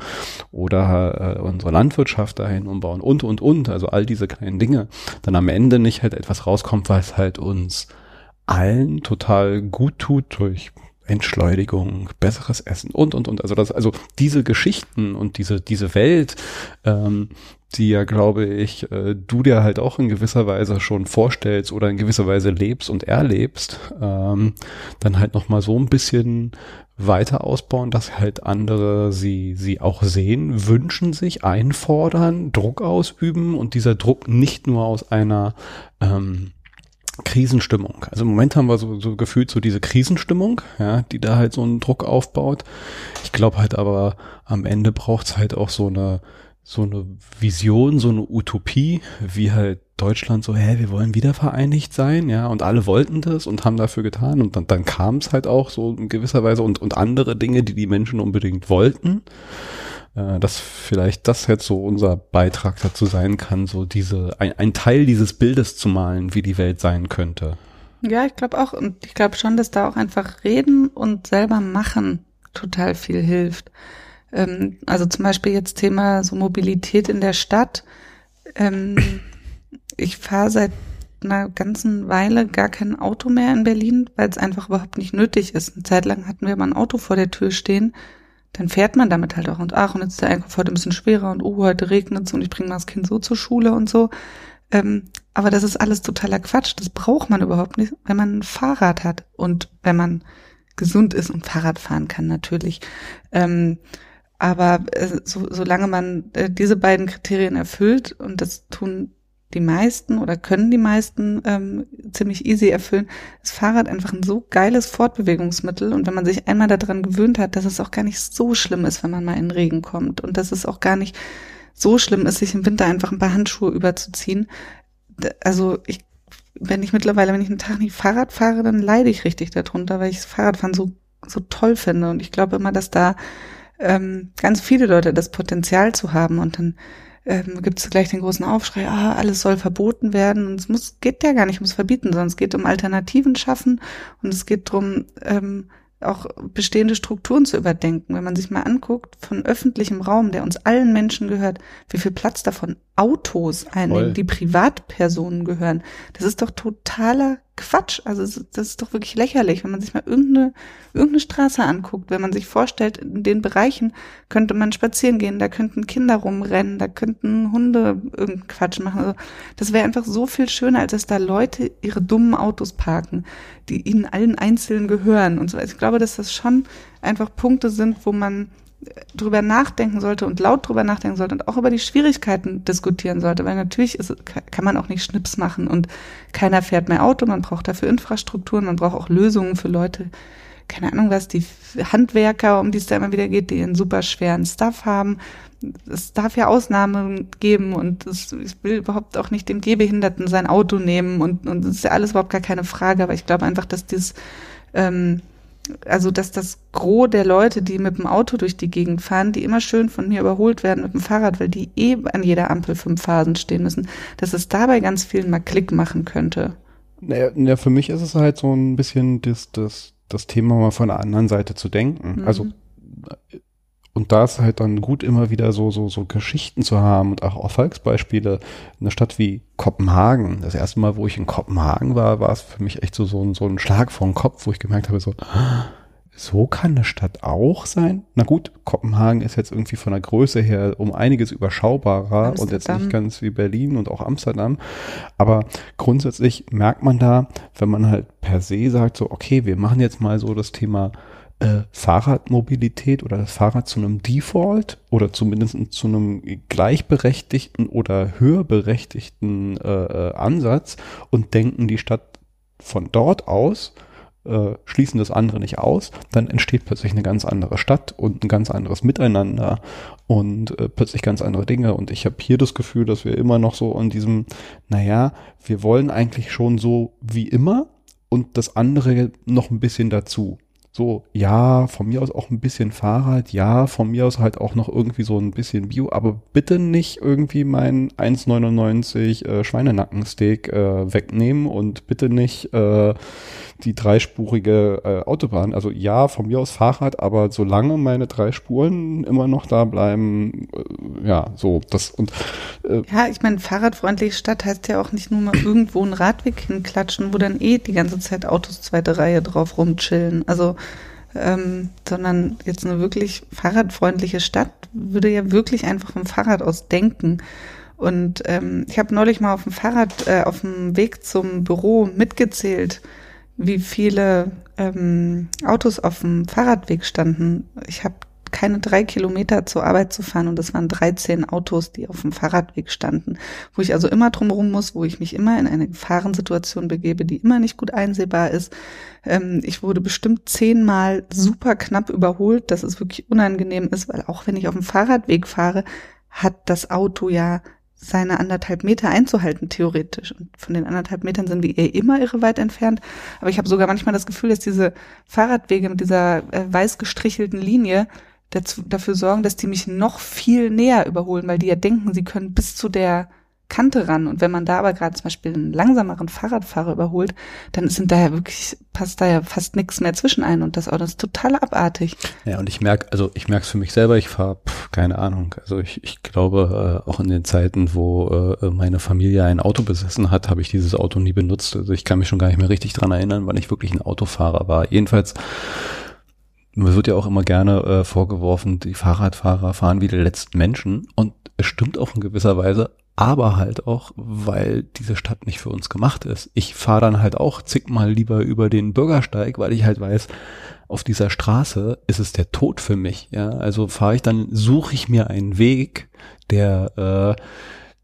oder äh, unsere Landwirtschaft dahin umbauen und, und, und, also all diese kleinen Dinge, dann am Ende nicht halt etwas rauskommt, was halt uns allen total gut tut durch Entschleunigung, besseres Essen und und und. Also das, also diese Geschichten und diese diese Welt, ähm, die ja, glaube ich, äh, du dir halt auch in gewisser Weise schon vorstellst oder in gewisser Weise lebst und erlebst, ähm, dann halt nochmal so ein bisschen weiter ausbauen, dass halt andere sie, sie auch sehen, wünschen sich, einfordern, Druck ausüben und dieser Druck nicht nur aus einer ähm, Krisenstimmung. Also im Moment haben wir so, so gefühlt so diese Krisenstimmung, ja, die da halt so einen Druck aufbaut. Ich glaube halt aber am Ende braucht's halt auch so eine so eine Vision, so eine Utopie, wie halt Deutschland so, hä, wir wollen wieder vereinigt sein, ja, und alle wollten das und haben dafür getan und dann, dann kam es halt auch so in gewisser Weise und, und andere Dinge, die die Menschen unbedingt wollten, äh, dass vielleicht das jetzt so unser Beitrag dazu sein kann, so diese, ein, ein Teil dieses Bildes zu malen, wie die Welt sein könnte. Ja, ich glaube auch und ich glaube schon, dass da auch einfach reden und selber machen total viel hilft. Ähm, also zum Beispiel jetzt Thema so Mobilität in der Stadt. Ähm, ich fahre seit einer ganzen Weile gar kein Auto mehr in Berlin, weil es einfach überhaupt nicht nötig ist. Eine Zeit lang hatten wir mal ein Auto vor der Tür stehen, dann fährt man damit halt auch und ach, und jetzt ist der Einkauf heute ein bisschen schwerer und oh, heute regnet es und ich bringe mal das Kind so zur Schule und so. Ähm, aber das ist alles totaler Quatsch. Das braucht man überhaupt nicht, wenn man ein Fahrrad hat und wenn man gesund ist und Fahrrad fahren kann natürlich. Ähm, aber äh, so, solange man äh, diese beiden Kriterien erfüllt, und das tun die meisten oder können die meisten ähm, ziemlich easy erfüllen, ist Fahrrad einfach ein so geiles Fortbewegungsmittel. Und wenn man sich einmal daran gewöhnt hat, dass es auch gar nicht so schlimm ist, wenn man mal in Regen kommt und dass es auch gar nicht so schlimm ist, sich im Winter einfach ein paar Handschuhe überzuziehen. Also ich, wenn ich mittlerweile, wenn ich einen Tag nicht Fahrrad fahre, dann leide ich richtig darunter, weil ich das Fahrradfahren so, so toll finde. Und ich glaube immer, dass da ähm, ganz viele Leute das Potenzial zu haben und dann ähm, gibt es gleich den großen Aufschrei, ah, alles soll verboten werden und es muss, geht ja gar nicht ums Verbieten, sondern es geht um Alternativen schaffen und es geht darum, ähm, auch bestehende Strukturen zu überdenken. Wenn man sich mal anguckt, von öffentlichem Raum, der uns allen Menschen gehört, wie viel Platz davon Autos einnehmen, die Privatpersonen gehören. Das ist doch totaler Quatsch. Also das ist doch wirklich lächerlich, wenn man sich mal irgendeine, irgendeine Straße anguckt, wenn man sich vorstellt, in den Bereichen könnte man spazieren gehen, da könnten Kinder rumrennen, da könnten Hunde irgendeinen Quatsch machen. Also das wäre einfach so viel schöner, als dass da Leute ihre dummen Autos parken, die ihnen allen einzeln gehören und so. Also ich glaube, dass das schon einfach Punkte sind, wo man drüber nachdenken sollte und laut drüber nachdenken sollte und auch über die Schwierigkeiten diskutieren sollte, weil natürlich ist, kann man auch nicht Schnips machen und keiner fährt mehr Auto, man braucht dafür Infrastrukturen, man braucht auch Lösungen für Leute, keine Ahnung was, die Handwerker, um die es da immer wieder geht, die einen super schweren Stuff haben. Es darf ja Ausnahmen geben und es, ich will überhaupt auch nicht dem Gehbehinderten sein Auto nehmen und, und das ist ja alles überhaupt gar keine Frage, aber ich glaube einfach, dass dieses ähm, also dass das Gros der Leute, die mit dem Auto durch die Gegend fahren, die immer schön von mir überholt werden mit dem Fahrrad, weil die eh an jeder Ampel fünf Phasen stehen müssen, dass es dabei ganz vielen mal Klick machen könnte. Naja, für mich ist es halt so ein bisschen das, das, das Thema mal von der anderen Seite zu denken. Mhm. Also und da ist halt dann gut, immer wieder so, so, so Geschichten zu haben und auch Erfolgsbeispiele. Eine Stadt wie Kopenhagen. Das erste Mal, wo ich in Kopenhagen war, war es für mich echt so, so, ein, so ein Schlag vor den Kopf, wo ich gemerkt habe, so, so kann eine Stadt auch sein. Na gut, Kopenhagen ist jetzt irgendwie von der Größe her um einiges überschaubarer Amsterdam. und jetzt nicht ganz wie Berlin und auch Amsterdam. Aber grundsätzlich merkt man da, wenn man halt per se sagt, so, okay, wir machen jetzt mal so das Thema äh, Fahrradmobilität oder das Fahrrad zu einem Default oder zumindest zu einem gleichberechtigten oder höherberechtigten äh, äh, Ansatz und denken die Stadt von dort aus, äh, schließen das andere nicht aus, dann entsteht plötzlich eine ganz andere Stadt und ein ganz anderes Miteinander und äh, plötzlich ganz andere Dinge. Und ich habe hier das Gefühl, dass wir immer noch so an diesem, naja, wir wollen eigentlich schon so wie immer und das andere noch ein bisschen dazu so, ja, von mir aus auch ein bisschen Fahrrad, ja, von mir aus halt auch noch irgendwie so ein bisschen Bio, aber bitte nicht irgendwie mein 1,99 äh, Schweinenackensteak äh, wegnehmen und bitte nicht äh, die dreispurige äh, Autobahn. Also ja, von mir aus Fahrrad, aber solange meine drei Spuren immer noch da bleiben, äh, ja, so das und äh, ja, ich meine, fahrradfreundliche Stadt heißt ja auch nicht nur mal irgendwo einen Radweg hinklatschen, wo dann eh die ganze Zeit Autos zweite Reihe drauf rumchillen. Also ähm, sondern jetzt eine wirklich fahrradfreundliche Stadt würde ja wirklich einfach vom Fahrrad aus denken. Und ähm, ich habe neulich mal auf dem Fahrrad, äh, auf dem Weg zum Büro mitgezählt, wie viele ähm, Autos auf dem Fahrradweg standen. Ich habe keine drei Kilometer zur Arbeit zu fahren und es waren 13 Autos, die auf dem Fahrradweg standen, wo ich also immer drumherum muss, wo ich mich immer in eine Gefahrensituation begebe, die immer nicht gut einsehbar ist. Ähm, ich wurde bestimmt zehnmal super knapp überholt, dass es wirklich unangenehm ist, weil auch wenn ich auf dem Fahrradweg fahre, hat das Auto ja seine anderthalb Meter einzuhalten, theoretisch. Und von den anderthalb Metern sind wir eh immer irre weit entfernt. Aber ich habe sogar manchmal das Gefühl, dass diese Fahrradwege mit dieser äh, weiß gestrichelten Linie dazu, dafür sorgen, dass die mich noch viel näher überholen, weil die ja denken, sie können bis zu der Kante ran. Und wenn man da aber gerade zum Beispiel einen langsameren Fahrradfahrer überholt, dann sind da ja wirklich, passt da ja fast nichts mehr zwischen ein und das Auto ist total abartig. Ja, und ich merke, also ich merke es für mich selber, ich fahre, keine Ahnung, also ich, ich glaube, äh, auch in den Zeiten, wo äh, meine Familie ein Auto besessen hat, habe ich dieses Auto nie benutzt. Also ich kann mich schon gar nicht mehr richtig dran erinnern, wann ich wirklich ein Autofahrer war. Jedenfalls mir wird ja auch immer gerne äh, vorgeworfen, die Fahrradfahrer fahren wie die letzten Menschen. Und es stimmt auch in gewisser Weise, aber halt auch, weil diese Stadt nicht für uns gemacht ist. Ich fahre dann halt auch zigmal lieber über den Bürgersteig, weil ich halt weiß, auf dieser Straße ist es der Tod für mich. Ja, also fahre ich dann, suche ich mir einen Weg, der äh,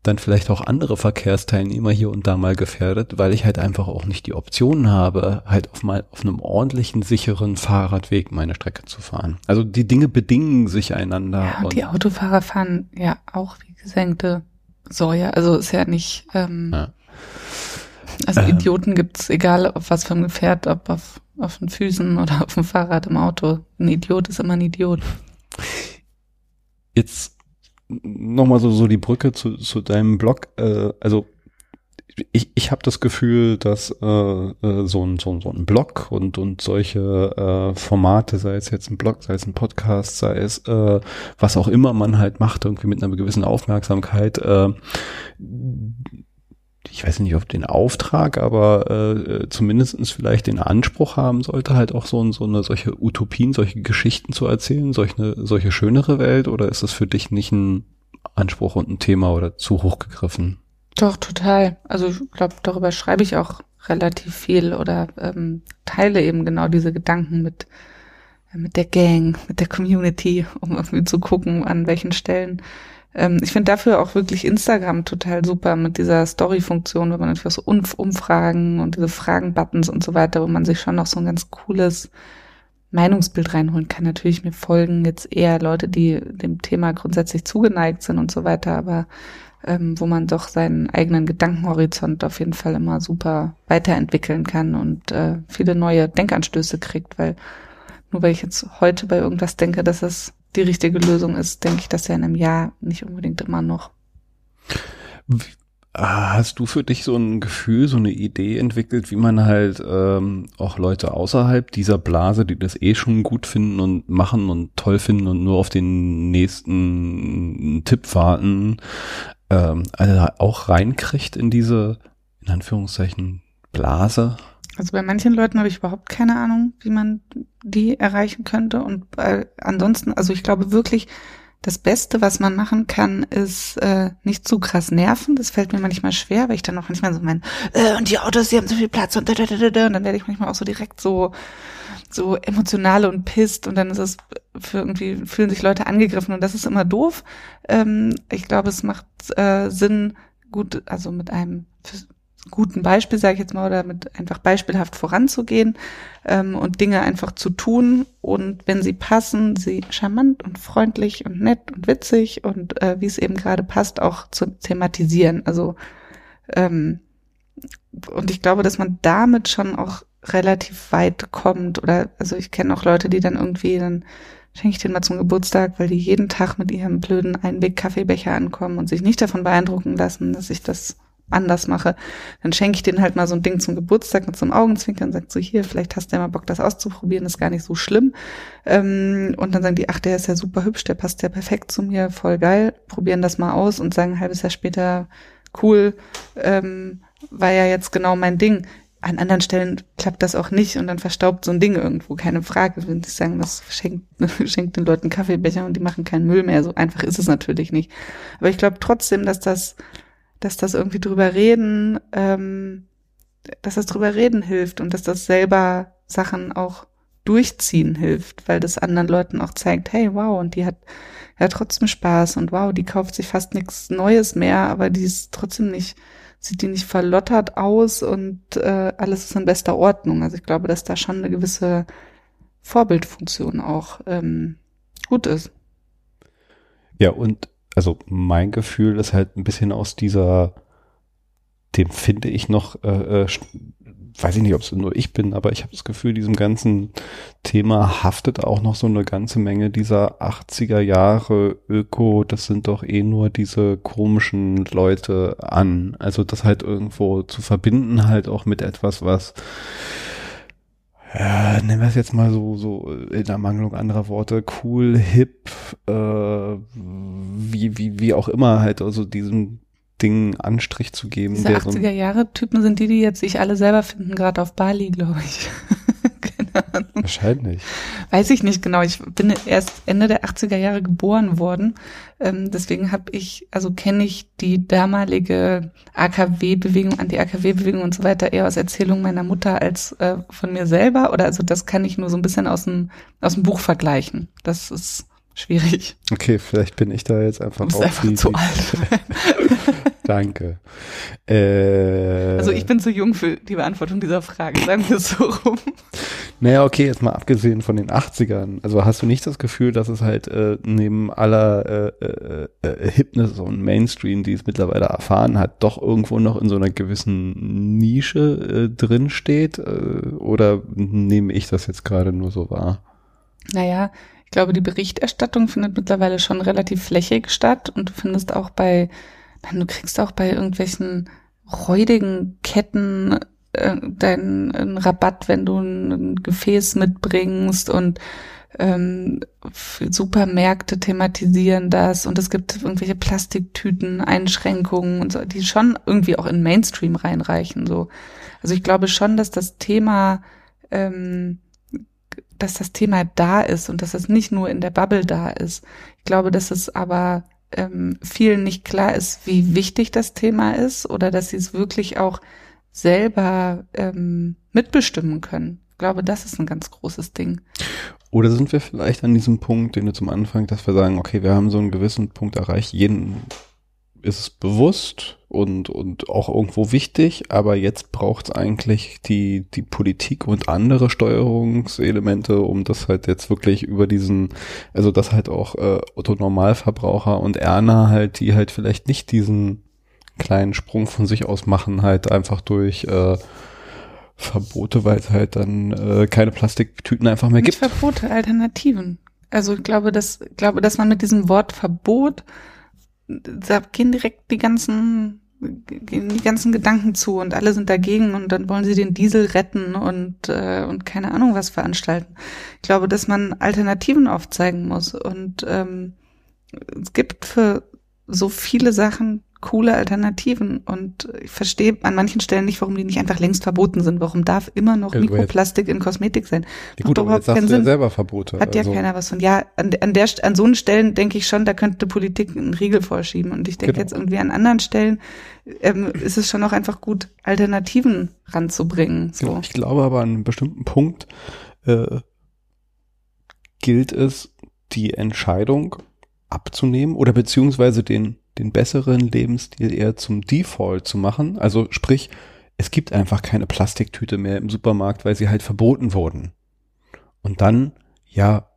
dann vielleicht auch andere Verkehrsteilnehmer hier und da mal gefährdet, weil ich halt einfach auch nicht die Option habe, halt auf mal auf einem ordentlichen, sicheren Fahrradweg meine Strecke zu fahren. Also die Dinge bedingen sich einander. Ja, und, und die Autofahrer fahren ja auch wie gesenkte Säue. Also ist ja nicht. Ähm, ja. Also ähm, Idioten gibt's, egal auf was für ein Gefährt, ob auf, auf den Füßen oder auf dem Fahrrad im Auto. Ein Idiot ist immer ein Idiot. Jetzt nochmal so, so die Brücke zu, zu deinem Blog. Äh, also ich, ich habe das Gefühl, dass äh, äh, so, ein, so, so ein Blog und, und solche äh, Formate, sei es jetzt ein Blog, sei es ein Podcast, sei es äh, was auch immer man halt macht, irgendwie mit einer gewissen Aufmerksamkeit, äh, ich weiß nicht, ob den Auftrag, aber äh, zumindestens vielleicht den Anspruch haben sollte, halt auch so, so eine solche Utopien, solche Geschichten zu erzählen, solche, solche schönere Welt, oder ist das für dich nicht ein Anspruch und ein Thema oder zu hoch gegriffen? Doch, total. Also ich glaube, darüber schreibe ich auch relativ viel oder ähm, teile eben genau diese Gedanken mit, äh, mit der Gang, mit der Community, um irgendwie zu gucken, an welchen Stellen ähm, ich finde dafür auch wirklich Instagram total super mit dieser Story-Funktion, wenn man einfach so Umf Umfragen und diese Fragen-Buttons und so weiter, wo man sich schon noch so ein ganz cooles Meinungsbild reinholen kann. Natürlich mir folgen jetzt eher Leute, die dem Thema grundsätzlich zugeneigt sind und so weiter, aber ähm, wo man doch seinen eigenen Gedankenhorizont auf jeden Fall immer super weiterentwickeln kann und äh, viele neue Denkanstöße kriegt, weil nur weil ich jetzt heute bei irgendwas denke, dass es die richtige Lösung ist, denke ich das ja in einem Jahr nicht unbedingt immer noch. Hast du für dich so ein Gefühl, so eine Idee entwickelt, wie man halt ähm, auch Leute außerhalb dieser Blase, die das eh schon gut finden und machen und toll finden und nur auf den nächsten Tipp warten, ähm, also auch reinkriegt in diese, in Anführungszeichen, Blase? Also bei manchen Leuten habe ich überhaupt keine Ahnung, wie man die erreichen könnte. Und bei, ansonsten, also ich glaube wirklich, das Beste, was man machen kann, ist äh, nicht zu krass nerven. Das fällt mir manchmal schwer, weil ich dann auch manchmal so mein, äh, und die Autos, die haben so viel Platz und da, da, da, da, und dann werde ich manchmal auch so direkt so so emotional und pisst und dann ist es für irgendwie fühlen sich Leute angegriffen und das ist immer doof. Ähm, ich glaube, es macht äh, Sinn, gut, also mit einem guten Beispiel, sage ich jetzt mal, oder mit einfach beispielhaft voranzugehen ähm, und Dinge einfach zu tun und wenn sie passen, sie charmant und freundlich und nett und witzig und äh, wie es eben gerade passt, auch zu thematisieren. Also ähm, und ich glaube, dass man damit schon auch relativ weit kommt oder also ich kenne auch Leute, die dann irgendwie dann schenke ich den mal zum Geburtstag, weil die jeden Tag mit ihrem blöden Einweg-Kaffeebecher ankommen und sich nicht davon beeindrucken lassen, dass ich das anders mache, dann schenke ich denen halt mal so ein Ding zum Geburtstag mit so einem Augenzwinkern und sag so, hier, vielleicht hast du ja mal Bock, das auszuprobieren, ist gar nicht so schlimm. Ähm, und dann sagen die, ach, der ist ja super hübsch, der passt ja perfekt zu mir, voll geil, probieren das mal aus und sagen ein halbes Jahr später, cool, ähm, war ja jetzt genau mein Ding. An anderen Stellen klappt das auch nicht und dann verstaubt so ein Ding irgendwo, keine Frage. Wenn sie sagen, das schenkt, schenkt den Leuten Kaffeebecher und die machen keinen Müll mehr, so einfach ist es natürlich nicht. Aber ich glaube trotzdem, dass das, dass das irgendwie drüber reden, ähm, dass das drüber reden hilft und dass das selber Sachen auch durchziehen hilft, weil das anderen Leuten auch zeigt, hey, wow, und die hat ja trotzdem Spaß und wow, die kauft sich fast nichts Neues mehr, aber die ist trotzdem nicht sieht die nicht verlottert aus und äh, alles ist in bester Ordnung. Also ich glaube, dass da schon eine gewisse Vorbildfunktion auch ähm, gut ist. Ja, und also mein Gefühl ist halt ein bisschen aus dieser, dem finde ich noch äh, äh weiß ich nicht, ob es nur ich bin, aber ich habe das Gefühl, diesem ganzen Thema haftet auch noch so eine ganze Menge dieser 80er Jahre Öko, das sind doch eh nur diese komischen Leute an. Also das halt irgendwo zu verbinden halt auch mit etwas, was ja, nennen wir es jetzt mal so, so in der Mangelung anderer Worte, cool, hip, äh, wie, wie, wie auch immer halt, also diesem Ding Anstrich zu geben. Diese 80er Jahre Typen sind die, die jetzt sich alle selber finden, gerade auf Bali, glaube ich. Keine Ahnung. Wahrscheinlich. Weiß ich nicht genau. Ich bin erst Ende der 80er Jahre geboren worden. Ähm, deswegen habe ich, also kenne ich die damalige AKW-Bewegung, Anti-AKW-Bewegung und so weiter eher aus Erzählungen meiner Mutter als äh, von mir selber. Oder also das kann ich nur so ein bisschen aus dem, aus dem Buch vergleichen. Das ist schwierig. Okay, vielleicht bin ich da jetzt einfach auch einfach zu alt. Danke. Äh, also ich bin zu jung für die Beantwortung dieser Frage, sagen wir es so rum. Naja, okay, jetzt mal abgesehen von den 80ern. Also hast du nicht das Gefühl, dass es halt äh, neben aller äh, äh, äh, Hipness und Mainstream, die es mittlerweile erfahren hat, doch irgendwo noch in so einer gewissen Nische äh, drin steht? Äh, oder nehme ich das jetzt gerade nur so wahr? Naja, ich glaube, die Berichterstattung findet mittlerweile schon relativ flächig statt und du findest auch bei, du kriegst auch bei irgendwelchen räudigen Ketten äh, deinen Rabatt, wenn du ein, Gefäß mitbringst und ähm, Supermärkte thematisieren das und es gibt irgendwelche Plastiktüten, Einschränkungen und so, die schon irgendwie auch in Mainstream reinreichen. So, also ich glaube schon, dass das Thema ähm, dass das Thema da ist und dass es nicht nur in der Bubble da ist. Ich glaube, dass es aber ähm, vielen nicht klar ist, wie wichtig das Thema ist oder dass sie es wirklich auch selber ähm, mitbestimmen können. Ich glaube, das ist ein ganz großes Ding. Oder sind wir vielleicht an diesem Punkt, den du zum Anfang, dass wir sagen, okay, wir haben so einen gewissen Punkt erreicht, jeden ist es bewusst und, und auch irgendwo wichtig, aber jetzt braucht es eigentlich die, die Politik und andere Steuerungselemente, um das halt jetzt wirklich über diesen, also das halt auch äh, Otto Normalverbraucher und Erna halt, die halt vielleicht nicht diesen kleinen Sprung von sich aus machen, halt einfach durch äh, Verbote, weil es halt dann äh, keine Plastiktüten einfach mehr Nicht gibt. Verbote, Alternativen. Also ich glaube, dass, glaube, dass man mit diesem Wort Verbot da gehen direkt die ganzen gehen die ganzen Gedanken zu und alle sind dagegen und dann wollen sie den Diesel retten und äh, und keine Ahnung was veranstalten. Ich glaube, dass man Alternativen aufzeigen muss und ähm, es gibt für so viele Sachen coole Alternativen und ich verstehe an manchen Stellen nicht, warum die nicht einfach längst verboten sind. Warum darf immer noch ja, Mikroplastik in Kosmetik sein? Ja, gut, aber jetzt sagst du ja selber Verbote. Hat ja also. keiner was von. Ja, an, an der an so einen Stellen denke ich schon, da könnte Politik einen Riegel vorschieben. Und ich denke genau. jetzt irgendwie an anderen Stellen ähm, ist es schon auch einfach gut, Alternativen ranzubringen. So. Genau. Ich glaube aber an einem bestimmten Punkt äh, gilt es, die Entscheidung abzunehmen oder beziehungsweise den den besseren Lebensstil eher zum Default zu machen. Also sprich, es gibt einfach keine Plastiktüte mehr im Supermarkt, weil sie halt verboten wurden. Und dann, ja,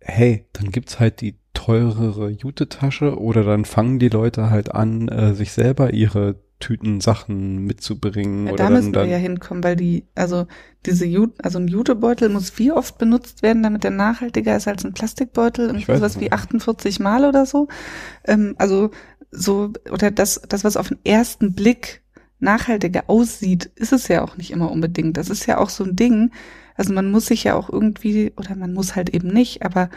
hey, dann gibt's halt die teurere Jute-Tasche oder dann fangen die Leute halt an, äh, sich selber ihre Tüten Sachen mitzubringen. Ja, oder da müssen dann, wir ja hinkommen, weil die, also diese Jute, also ein Jutebeutel muss wie oft benutzt werden, damit der nachhaltiger ist als ein Plastikbeutel? Irgendwie was wie 48 Mal oder so. Ähm, also so, oder das, das, was auf den ersten Blick nachhaltiger aussieht, ist es ja auch nicht immer unbedingt. Das ist ja auch so ein Ding. Also man muss sich ja auch irgendwie, oder man muss halt eben nicht, aber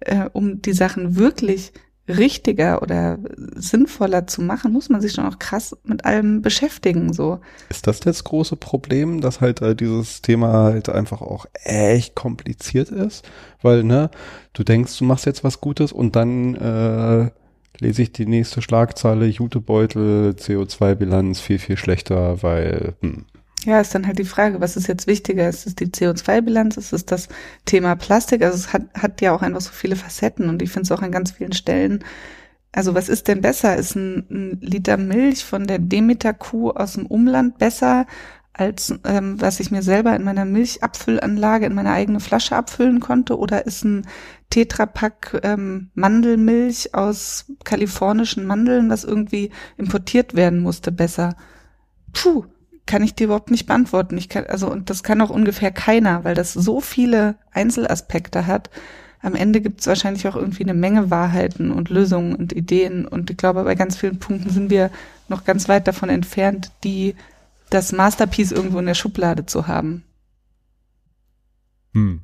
äh, um die Sachen wirklich richtiger oder sinnvoller zu machen, muss man sich schon auch krass mit allem beschäftigen, so. Ist das das große Problem, dass halt äh, dieses Thema halt einfach auch echt kompliziert ist? Weil, ne, du denkst, du machst jetzt was Gutes und dann, äh, lese ich die nächste Schlagzeile, Jutebeutel, CO2-Bilanz viel, viel schlechter, weil, hm. Ja, ist dann halt die Frage, was ist jetzt wichtiger? Ist es die CO2-Bilanz? Ist es das Thema Plastik? Also es hat, hat ja auch einfach so viele Facetten und ich finde es auch an ganz vielen Stellen. Also was ist denn besser? Ist ein, ein Liter Milch von der Demeter-Kuh aus dem Umland besser als ähm, was ich mir selber in meiner Milchabfüllanlage in meine eigene Flasche abfüllen konnte? Oder ist ein Tetrapack ähm, Mandelmilch aus kalifornischen Mandeln, was irgendwie importiert werden musste, besser? Puh, kann ich dir überhaupt nicht beantworten. Ich kann, also, und das kann auch ungefähr keiner, weil das so viele Einzelaspekte hat. Am Ende gibt es wahrscheinlich auch irgendwie eine Menge Wahrheiten und Lösungen und Ideen. Und ich glaube, bei ganz vielen Punkten sind wir noch ganz weit davon entfernt, die das Masterpiece irgendwo in der Schublade zu haben. Hm.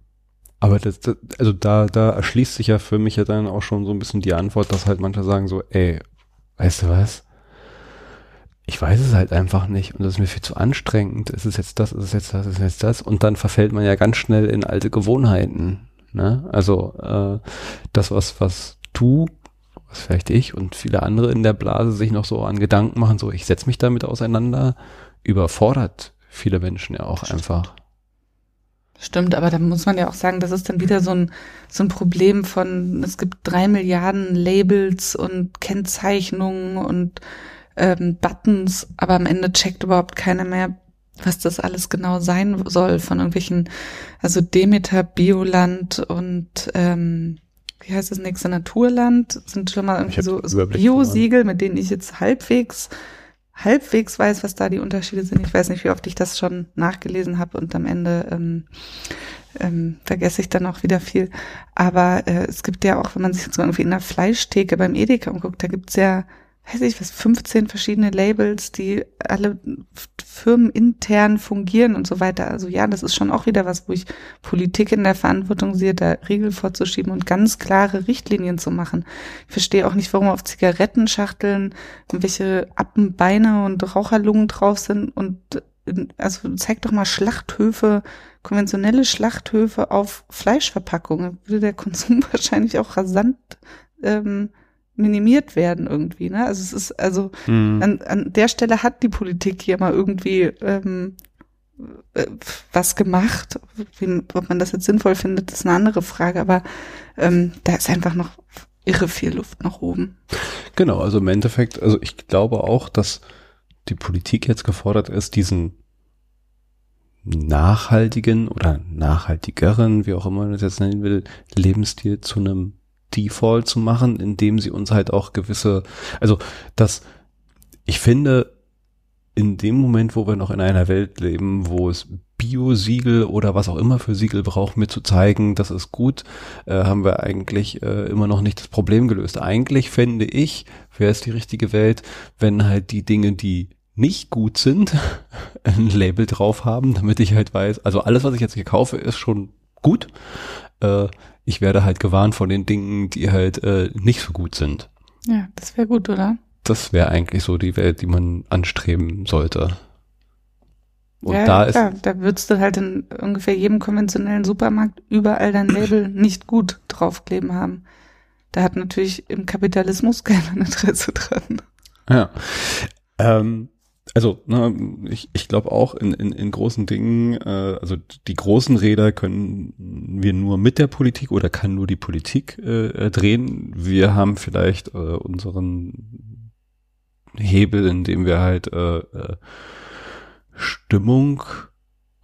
Aber das, das, also da, da erschließt sich ja für mich ja dann auch schon so ein bisschen die Antwort, dass halt manche sagen so, ey, weißt du was? ich weiß es halt einfach nicht und das ist mir viel zu anstrengend. Ist es jetzt das, ist es jetzt das, ist es jetzt das? Und dann verfällt man ja ganz schnell in alte Gewohnheiten. Ne? Also äh, das, was, was du, was vielleicht ich und viele andere in der Blase sich noch so an Gedanken machen, so ich setze mich damit auseinander, überfordert viele Menschen ja auch einfach. Stimmt, aber da muss man ja auch sagen, das ist dann wieder so ein, so ein Problem von, es gibt drei Milliarden Labels und Kennzeichnungen und ähm, Buttons, aber am Ende checkt überhaupt keiner mehr, was das alles genau sein soll von irgendwelchen, also Demeter, Bioland und ähm, wie heißt das nächste Naturland sind schon mal irgendwie so, so Bio-Siegel, mit denen ich jetzt halbwegs halbwegs weiß, was da die Unterschiede sind. Ich weiß nicht, wie oft ich das schon nachgelesen habe und am Ende ähm, ähm, vergesse ich dann auch wieder viel. Aber äh, es gibt ja auch, wenn man sich jetzt irgendwie in der Fleischtheke beim Edeka umguckt, da gibt's ja weiß ich was, 15 verschiedene Labels, die alle firmenintern fungieren und so weiter. Also ja, das ist schon auch wieder was, wo ich Politik in der Verantwortung sehe, da Riegel vorzuschieben und ganz klare Richtlinien zu machen. Ich verstehe auch nicht, warum auf Zigarettenschachteln irgendwelche Appenbeine und Raucherlungen drauf sind und also zeig doch mal Schlachthöfe, konventionelle Schlachthöfe auf Fleischverpackungen. Würde der Konsum wahrscheinlich auch rasant ähm, minimiert werden irgendwie. Ne? Also es ist also mhm. an, an der Stelle hat die Politik hier mal irgendwie ähm, äh, was gemacht. Wie, ob man das jetzt sinnvoll findet, ist eine andere Frage. Aber ähm, da ist einfach noch irre viel Luft nach oben. Genau, also im Endeffekt, also ich glaube auch, dass die Politik jetzt gefordert ist, diesen nachhaltigen oder nachhaltigeren, wie auch immer man das jetzt nennen will, Lebensstil zu einem Default zu machen, indem sie uns halt auch gewisse, also das, ich finde, in dem Moment, wo wir noch in einer Welt leben, wo es Bio-Siegel oder was auch immer für Siegel braucht, mir zu zeigen, das ist gut, äh, haben wir eigentlich äh, immer noch nicht das Problem gelöst. Eigentlich fände ich, wäre es die richtige Welt, wenn halt die Dinge, die nicht gut sind, ein Label drauf haben, damit ich halt weiß, also alles, was ich jetzt hier kaufe, ist schon gut. Äh, ich werde halt gewarnt von den Dingen, die halt äh, nicht so gut sind. Ja, das wäre gut, oder? Das wäre eigentlich so die Welt, die man anstreben sollte. Und ja, da klar, ist. Da würdest du halt in ungefähr jedem konventionellen Supermarkt überall dein Label nicht gut draufkleben haben. Da hat natürlich im Kapitalismus keiner Interesse dran. Ja. Ähm, also ne, ich, ich glaube auch in, in, in großen Dingen, äh, also die großen Räder können wir nur mit der Politik oder kann nur die Politik äh, drehen. Wir haben vielleicht äh, unseren Hebel, in dem wir halt äh, äh, Stimmung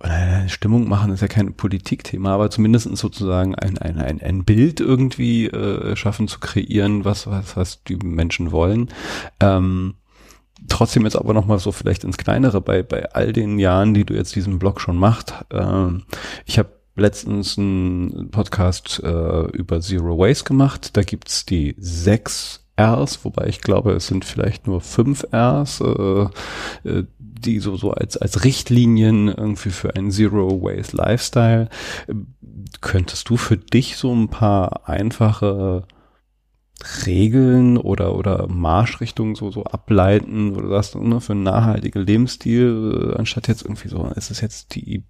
äh, Stimmung machen ist ja kein Politikthema, aber zumindest sozusagen ein, ein, ein, ein Bild irgendwie äh, schaffen zu kreieren, was, was, was die Menschen wollen. Ähm, trotzdem jetzt aber nochmal so vielleicht ins Kleinere bei, bei all den Jahren, die du jetzt diesen Blog schon machst. Ähm, ich habe letztens einen Podcast äh, über Zero Waste gemacht. Da gibt's die sechs Rs, wobei ich glaube, es sind vielleicht nur fünf Rs, äh, äh, die so, so als, als Richtlinien irgendwie für einen Zero Waste Lifestyle. Könntest du für dich so ein paar einfache Regeln oder, oder Marschrichtungen so, so ableiten, wo du sagst, ne, für einen nachhaltigen Lebensstil, äh, anstatt jetzt irgendwie so, ist es jetzt die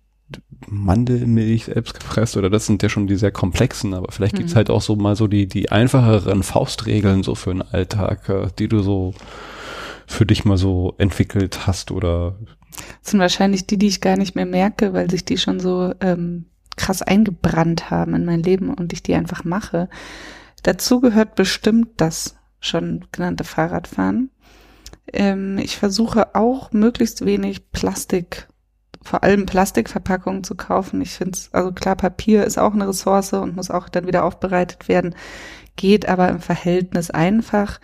Mandelmilch selbst gepresst oder das sind ja schon die sehr komplexen, aber vielleicht gibt's mhm. halt auch so mal so die, die einfacheren Faustregeln so für den Alltag, äh, die du so für dich mal so entwickelt hast oder? Das sind wahrscheinlich die, die ich gar nicht mehr merke, weil sich die schon so ähm, krass eingebrannt haben in mein Leben und ich die einfach mache. Dazu gehört bestimmt das schon genannte Fahrradfahren. Ähm, ich versuche auch möglichst wenig Plastik, vor allem Plastikverpackungen zu kaufen. Ich finde es, also klar, Papier ist auch eine Ressource und muss auch dann wieder aufbereitet werden, geht aber im Verhältnis einfach.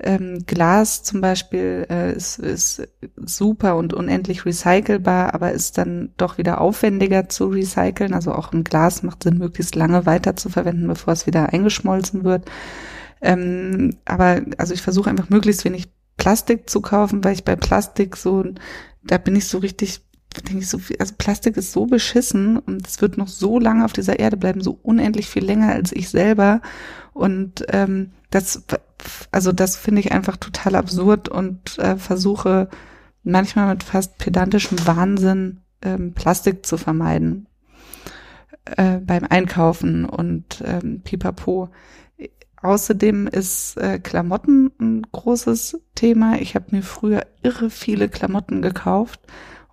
Ähm, Glas zum Beispiel äh, ist, ist super und unendlich recycelbar, aber ist dann doch wieder aufwendiger zu recyceln. Also auch ein Glas macht Sinn, möglichst lange weiter zu verwenden, bevor es wieder eingeschmolzen wird. Ähm, aber also ich versuche einfach möglichst wenig Plastik zu kaufen, weil ich bei Plastik so, da bin ich so richtig denke ich so viel, also Plastik ist so beschissen und es wird noch so lange auf dieser Erde bleiben, so unendlich viel länger als ich selber. Und ähm, das, also das finde ich einfach total absurd und äh, versuche manchmal mit fast pedantischem Wahnsinn ähm, Plastik zu vermeiden äh, beim Einkaufen und ähm, Pipapo. Außerdem ist äh, Klamotten ein großes Thema. Ich habe mir früher irre viele Klamotten gekauft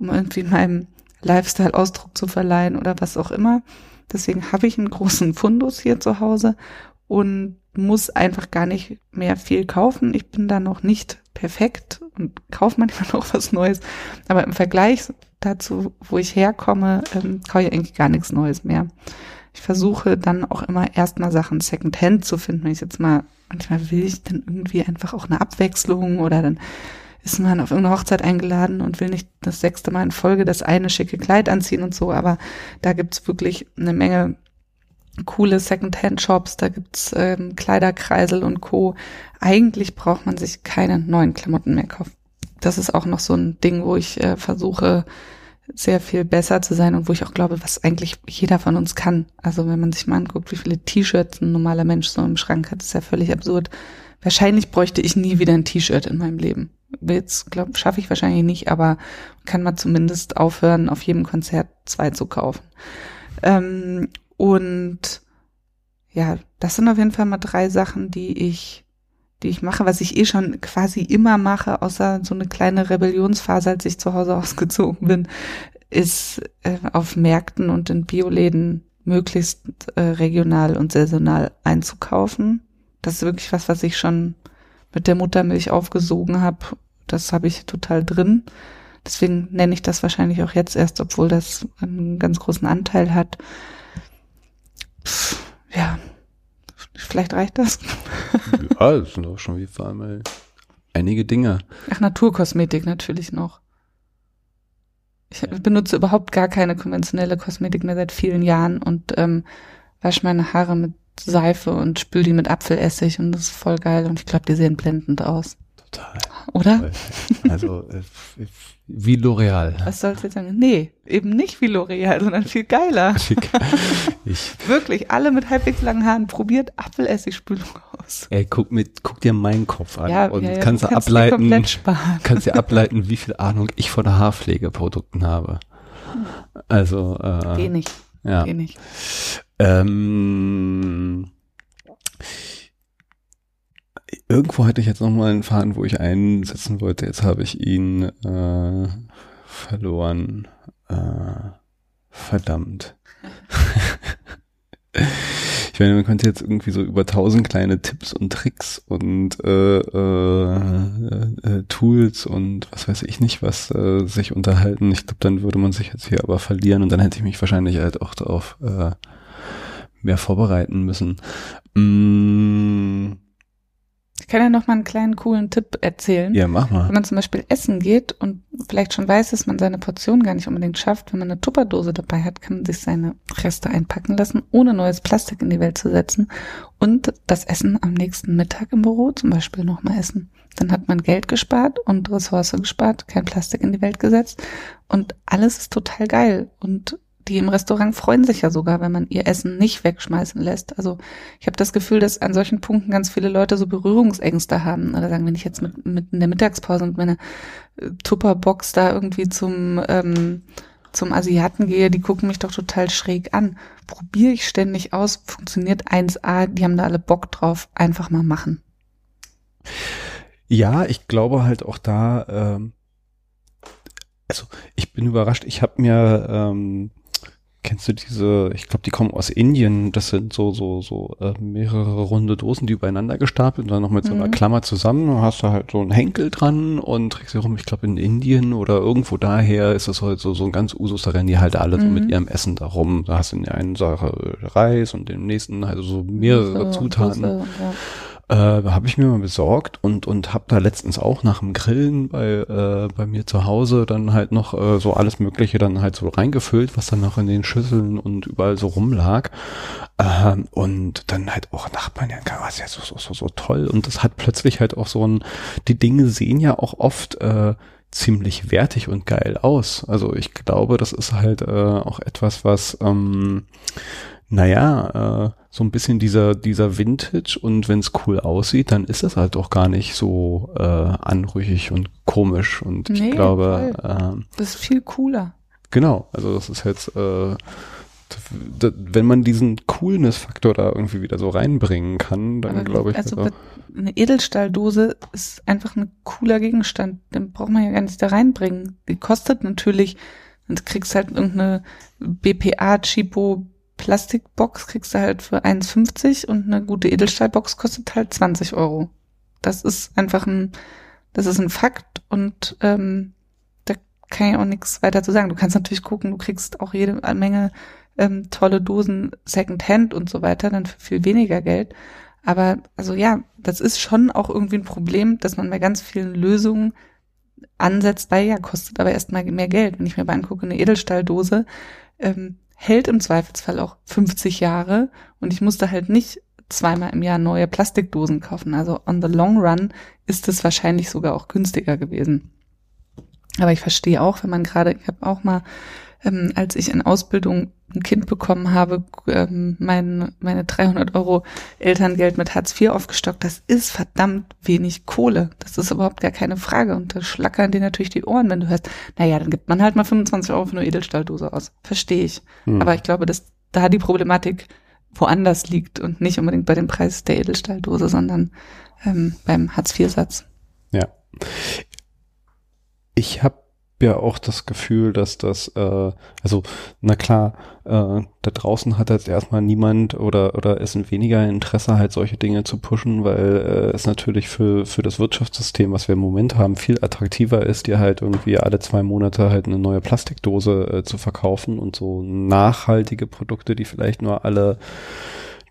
um irgendwie meinem Lifestyle Ausdruck zu verleihen oder was auch immer. Deswegen habe ich einen großen Fundus hier zu Hause und muss einfach gar nicht mehr viel kaufen. Ich bin da noch nicht perfekt und kaufe manchmal noch was Neues. Aber im Vergleich dazu, wo ich herkomme, ähm, kaufe ich eigentlich gar nichts Neues mehr. Ich versuche dann auch immer erstmal Sachen Secondhand zu finden. Wenn ich jetzt mal, manchmal will ich dann irgendwie einfach auch eine Abwechslung oder dann ist man auf irgendeine Hochzeit eingeladen und will nicht das sechste Mal in Folge das eine schicke Kleid anziehen und so, aber da gibt's wirklich eine Menge coole Secondhand-Shops, da gibt's ähm, Kleiderkreisel und Co. Eigentlich braucht man sich keine neuen Klamotten mehr kaufen. Das ist auch noch so ein Ding, wo ich äh, versuche, sehr viel besser zu sein und wo ich auch glaube, was eigentlich jeder von uns kann. Also wenn man sich mal anguckt, wie viele T-Shirts ein normaler Mensch so im Schrank hat, ist ja völlig absurd. Wahrscheinlich bräuchte ich nie wieder ein T-Shirt in meinem Leben jetzt glaube schaffe ich wahrscheinlich nicht, aber kann man zumindest aufhören, auf jedem Konzert zwei zu kaufen. Ähm, und ja, das sind auf jeden Fall mal drei Sachen, die ich, die ich mache, was ich eh schon quasi immer mache, außer so eine kleine Rebellionsphase, als ich zu Hause ausgezogen bin, ist äh, auf Märkten und in Bioläden möglichst äh, regional und saisonal einzukaufen. Das ist wirklich was, was ich schon mit der Muttermilch aufgesogen habe. Das habe ich total drin. Deswegen nenne ich das wahrscheinlich auch jetzt erst, obwohl das einen ganz großen Anteil hat. Pff, ja, vielleicht reicht das. ja, das sind auch schon wie vor allem einige Dinge. Ach, Naturkosmetik natürlich noch. Ich benutze überhaupt gar keine konventionelle Kosmetik mehr seit vielen Jahren und ähm, wasche meine Haare mit Seife und spül die mit Apfelessig und das ist voll geil und ich glaube, die sehen blendend aus. Total. Oder? Also äh, wie L'Oreal. Was sollst du jetzt sagen? Nee, eben nicht wie L'Oreal, sondern viel geiler. Ich. Wirklich, alle mit halbwegs langen Haaren, probiert Apfelessigspülung aus. Ey, guck, mit, guck dir meinen Kopf an ja, und ja, ja, kannst du kannst ableiten, kannst dir ableiten, wie viel Ahnung ich von Haarpflegeprodukten habe. Also, äh, Geh nicht. Ja. Geh nicht. Ähm, irgendwo hatte ich jetzt noch mal einen Faden, wo ich einsetzen wollte. Jetzt habe ich ihn äh, verloren. Äh, verdammt. ich meine, man könnte jetzt irgendwie so über tausend kleine Tipps und Tricks und äh, äh, äh, Tools und was weiß ich nicht was äh, sich unterhalten. Ich glaube, dann würde man sich jetzt hier aber verlieren und dann hätte ich mich wahrscheinlich halt auch darauf äh, mehr vorbereiten müssen. Mm. Ich kann ja noch mal einen kleinen coolen Tipp erzählen. Ja, mach mal. Wenn man zum Beispiel essen geht und vielleicht schon weiß, dass man seine Portion gar nicht unbedingt schafft, wenn man eine Tupperdose dabei hat, kann man sich seine Reste einpacken lassen, ohne neues Plastik in die Welt zu setzen und das Essen am nächsten Mittag im Büro zum Beispiel noch mal essen. Dann hat man Geld gespart und Ressource gespart, kein Plastik in die Welt gesetzt und alles ist total geil und die im Restaurant freuen sich ja sogar, wenn man ihr Essen nicht wegschmeißen lässt. Also ich habe das Gefühl, dass an solchen Punkten ganz viele Leute so Berührungsängste haben. Oder sagen, wenn ich jetzt mit, mit in der Mittagspause mit meiner äh, Tupperbox da irgendwie zum ähm, zum Asiaten gehe, die gucken mich doch total schräg an. Probiere ich ständig aus, funktioniert 1A, die haben da alle Bock drauf, einfach mal machen. Ja, ich glaube halt auch da, ähm, also ich bin überrascht, ich habe mir ähm, Kennst du diese, ich glaube, die kommen aus Indien, das sind so, so, so äh, mehrere runde Dosen, die übereinander gestapelt und dann noch mit so einer mhm. Klammer zusammen. Dann hast du halt so einen Henkel dran und trägst sie rum, ich glaube in Indien oder irgendwo daher ist das halt so, so ein ganz Usus, da rennen die halt alle mhm. so mit mhm. ihrem Essen da rum. Da hast du in der einen Sache Reis und im nächsten halt so mehrere so, Zutaten. Busse, ja äh, habe ich mir mal besorgt und und habe da letztens auch nach dem Grillen bei äh, bei mir zu Hause dann halt noch äh, so alles Mögliche dann halt so reingefüllt, was dann noch in den Schüsseln und überall so rumlag ähm, und dann halt auch Nachbarn ja, was ja so so so so toll und das hat plötzlich halt auch so ein die Dinge sehen ja auch oft äh, ziemlich wertig und geil aus. Also ich glaube, das ist halt äh, auch etwas, was ähm, naja, äh, so ein bisschen dieser, dieser Vintage und wenn es cool aussieht, dann ist das halt doch gar nicht so äh, anrüchig und komisch. Und nee, ich glaube, äh, das ist viel cooler. Genau, also das ist jetzt, äh, wenn man diesen Coolness-Faktor da irgendwie wieder so reinbringen kann, dann glaube ich. Also eine Edelstahldose ist einfach ein cooler Gegenstand. Den braucht man ja gar nicht da reinbringen. Die kostet natürlich, und kriegst halt irgendeine BPA-Chipo Plastikbox kriegst du halt für 1,50 und eine gute Edelstahlbox kostet halt 20 Euro. Das ist einfach ein, das ist ein Fakt und ähm, da kann ich auch nichts weiter zu sagen. Du kannst natürlich gucken, du kriegst auch jede Menge ähm, tolle Dosen Secondhand und so weiter, dann für viel weniger Geld. Aber also ja, das ist schon auch irgendwie ein Problem, dass man bei ganz vielen Lösungen ansetzt, weil ja, kostet aber erstmal mehr Geld. Wenn ich mir mal angucke, eine Edelstahldose, ähm, hält im Zweifelsfall auch 50 Jahre und ich musste halt nicht zweimal im Jahr neue Plastikdosen kaufen. Also on the long run ist es wahrscheinlich sogar auch günstiger gewesen. Aber ich verstehe auch, wenn man gerade, ich habe auch mal ähm, als ich in Ausbildung ein Kind bekommen habe, ähm, mein, meine 300 Euro Elterngeld mit Hartz IV aufgestockt. Das ist verdammt wenig Kohle. Das ist überhaupt gar keine Frage. Und da schlackern dir natürlich die Ohren, wenn du hörst, naja, dann gibt man halt mal 25 Euro für eine Edelstahldose aus. Verstehe ich. Hm. Aber ich glaube, dass da die Problematik woanders liegt und nicht unbedingt bei dem Preis der Edelstahldose, sondern ähm, beim Hartz-IV-Satz. Ja. Ich habe ja auch das Gefühl, dass das, äh, also na klar, äh, da draußen hat jetzt erstmal niemand oder oder ist ein weniger Interesse halt solche Dinge zu pushen, weil äh, es natürlich für für das Wirtschaftssystem, was wir im Moment haben, viel attraktiver ist, dir halt irgendwie alle zwei Monate halt eine neue Plastikdose äh, zu verkaufen und so nachhaltige Produkte, die vielleicht nur alle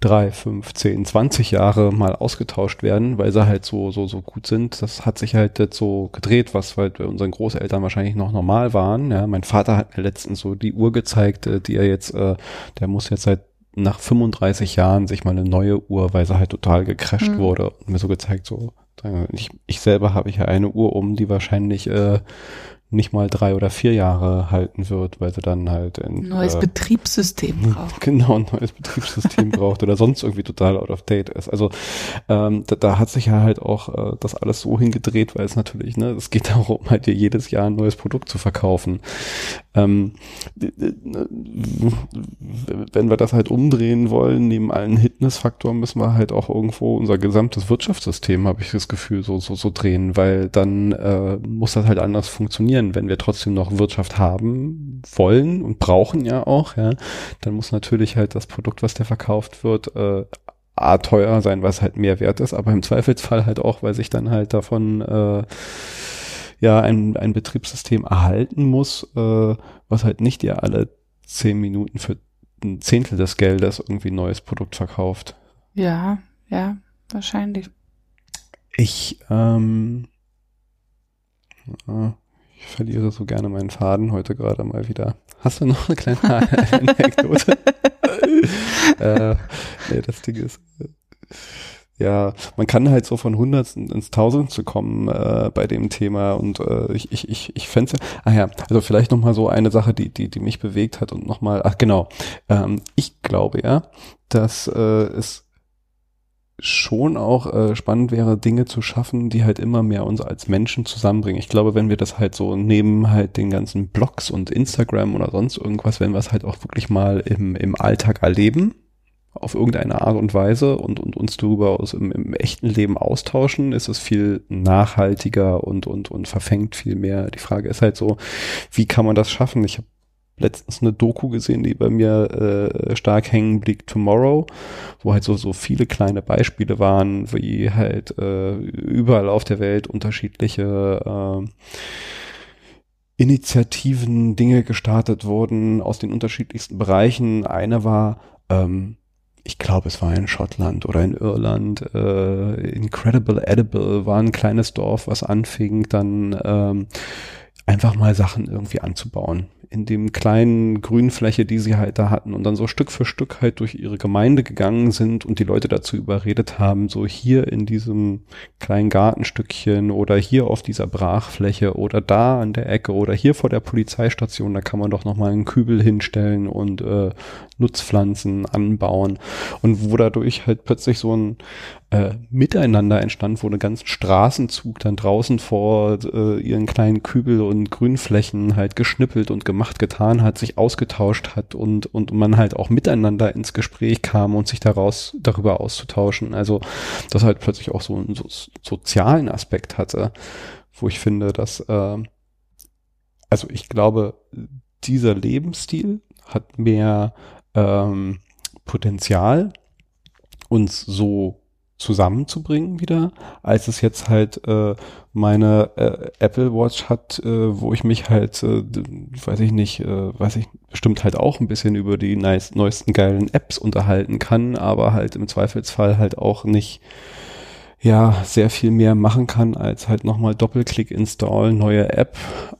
drei, fünf, zehn, zwanzig Jahre mal ausgetauscht werden, weil sie halt so, so, so gut sind. Das hat sich halt jetzt so gedreht, was halt bei unseren Großeltern wahrscheinlich noch normal waren. Ja, mein Vater hat mir letztens so die Uhr gezeigt, äh, die er jetzt, äh, der muss jetzt seit nach 35 Jahren sich mal eine neue Uhr, weil sie halt total gecrashed mhm. wurde und mir so gezeigt, so, ich, ich selber habe ich ja eine Uhr um, die wahrscheinlich äh, nicht mal drei oder vier Jahre halten wird, weil sie dann halt ein neues äh, Betriebssystem braucht. Genau, ein neues Betriebssystem braucht oder sonst irgendwie total out of date ist. Also ähm, da, da hat sich ja halt auch äh, das alles so hingedreht, weil es natürlich, ne, es geht darum, halt dir jedes Jahr ein neues Produkt zu verkaufen. Ähm, wenn wir das halt umdrehen wollen, neben allen Hitness-Faktoren müssen wir halt auch irgendwo unser gesamtes Wirtschaftssystem, habe ich das Gefühl, so, so, so drehen, weil dann äh, muss das halt anders funktionieren. Wenn wir trotzdem noch Wirtschaft haben wollen und brauchen ja auch, ja, dann muss natürlich halt das Produkt, was der verkauft wird, äh, A, teuer sein, was halt mehr wert ist, aber im Zweifelsfall halt auch, weil sich dann halt davon äh, ja ein, ein Betriebssystem erhalten muss, äh, was halt nicht dir alle zehn Minuten für ein Zehntel des Geldes irgendwie ein neues Produkt verkauft. Ja, ja, wahrscheinlich. Ich, ähm, ich verliere so gerne meinen Faden heute gerade mal wieder. Hast du noch eine kleine Anekdote? äh, nee, das Ding ist, ja, man kann halt so von Hundertsten ins Tausendste kommen äh, bei dem Thema und äh, ich, ich, ich, ich fände ah ja, also vielleicht nochmal so eine Sache, die, die, die mich bewegt hat und nochmal, ach genau, ähm, ich glaube ja, dass äh, es schon auch äh, spannend wäre, Dinge zu schaffen, die halt immer mehr uns als Menschen zusammenbringen. Ich glaube, wenn wir das halt so neben halt den ganzen Blogs und Instagram oder sonst irgendwas, wenn wir es halt auch wirklich mal im, im Alltag erleben, auf irgendeine Art und Weise und, und uns darüber aus im, im echten Leben austauschen, ist es viel nachhaltiger und, und, und verfängt viel mehr. Die Frage ist halt so, wie kann man das schaffen? Ich habe letztens eine Doku gesehen, die bei mir äh, stark hängen blieb, Tomorrow, wo halt so, so viele kleine Beispiele waren, wie halt äh, überall auf der Welt unterschiedliche äh, Initiativen, Dinge gestartet wurden aus den unterschiedlichsten Bereichen. Eine war ähm, ich glaube, es war in Schottland oder in Irland. Äh, Incredible Edible war ein kleines Dorf, was anfing, dann ähm, einfach mal Sachen irgendwie anzubauen. In dem kleinen Grünfläche, die sie halt da hatten und dann so Stück für Stück halt durch ihre Gemeinde gegangen sind und die Leute dazu überredet haben, so hier in diesem kleinen Gartenstückchen oder hier auf dieser Brachfläche oder da an der Ecke oder hier vor der Polizeistation, da kann man doch nochmal einen Kübel hinstellen und äh, Nutzpflanzen anbauen. Und wo dadurch halt plötzlich so ein äh, miteinander entstand, wo eine ganzen Straßenzug dann draußen vor äh, ihren kleinen Kübel und Grünflächen halt geschnippelt und gemacht, getan hat, sich ausgetauscht hat und, und man halt auch miteinander ins Gespräch kam und sich daraus darüber auszutauschen. Also das halt plötzlich auch so einen so sozialen Aspekt hatte, wo ich finde, dass äh, also ich glaube, dieser Lebensstil hat mehr ähm, Potenzial, uns so zusammenzubringen wieder, als es jetzt halt äh, meine äh, Apple Watch hat, äh, wo ich mich halt, äh, weiß ich nicht, äh, weiß ich bestimmt halt auch ein bisschen über die neuesten geilen Apps unterhalten kann, aber halt im Zweifelsfall halt auch nicht ja sehr viel mehr machen kann als halt nochmal Doppelklick install, neue App,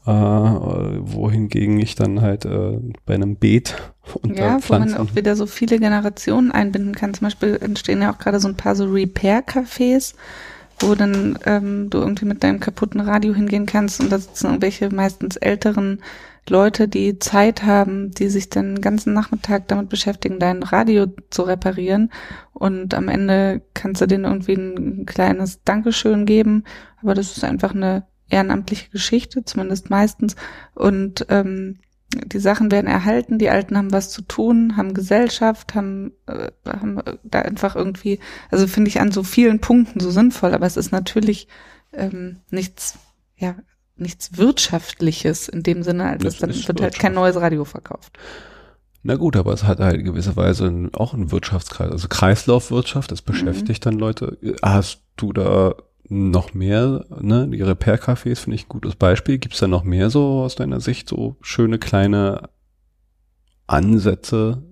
äh, wohingegen ich dann halt äh, bei einem Beet und ja, wo man auch wieder so viele Generationen einbinden kann. Zum Beispiel entstehen ja auch gerade so ein paar so Repair-Cafés, wo dann ähm, du irgendwie mit deinem kaputten Radio hingehen kannst und da sitzen irgendwelche meistens älteren Leute, die Zeit haben, die sich den ganzen Nachmittag damit beschäftigen, dein Radio zu reparieren. Und am Ende kannst du denen irgendwie ein kleines Dankeschön geben. Aber das ist einfach eine ehrenamtliche Geschichte, zumindest meistens. Und ähm, die Sachen werden erhalten, die Alten haben was zu tun, haben Gesellschaft, haben, äh, haben da einfach irgendwie, also finde ich an so vielen Punkten so sinnvoll, aber es ist natürlich ähm, nichts, ja, nichts Wirtschaftliches in dem Sinne, als es dann wird halt kein neues Radio verkauft. Na gut, aber es hat halt gewisse Weise auch einen Wirtschaftskreis, also Kreislaufwirtschaft, das beschäftigt mhm. dann Leute. Hast du da noch mehr, ne, die Repair-Cafés finde ich ein gutes Beispiel. Gibt es da noch mehr so aus deiner Sicht so schöne kleine Ansätze?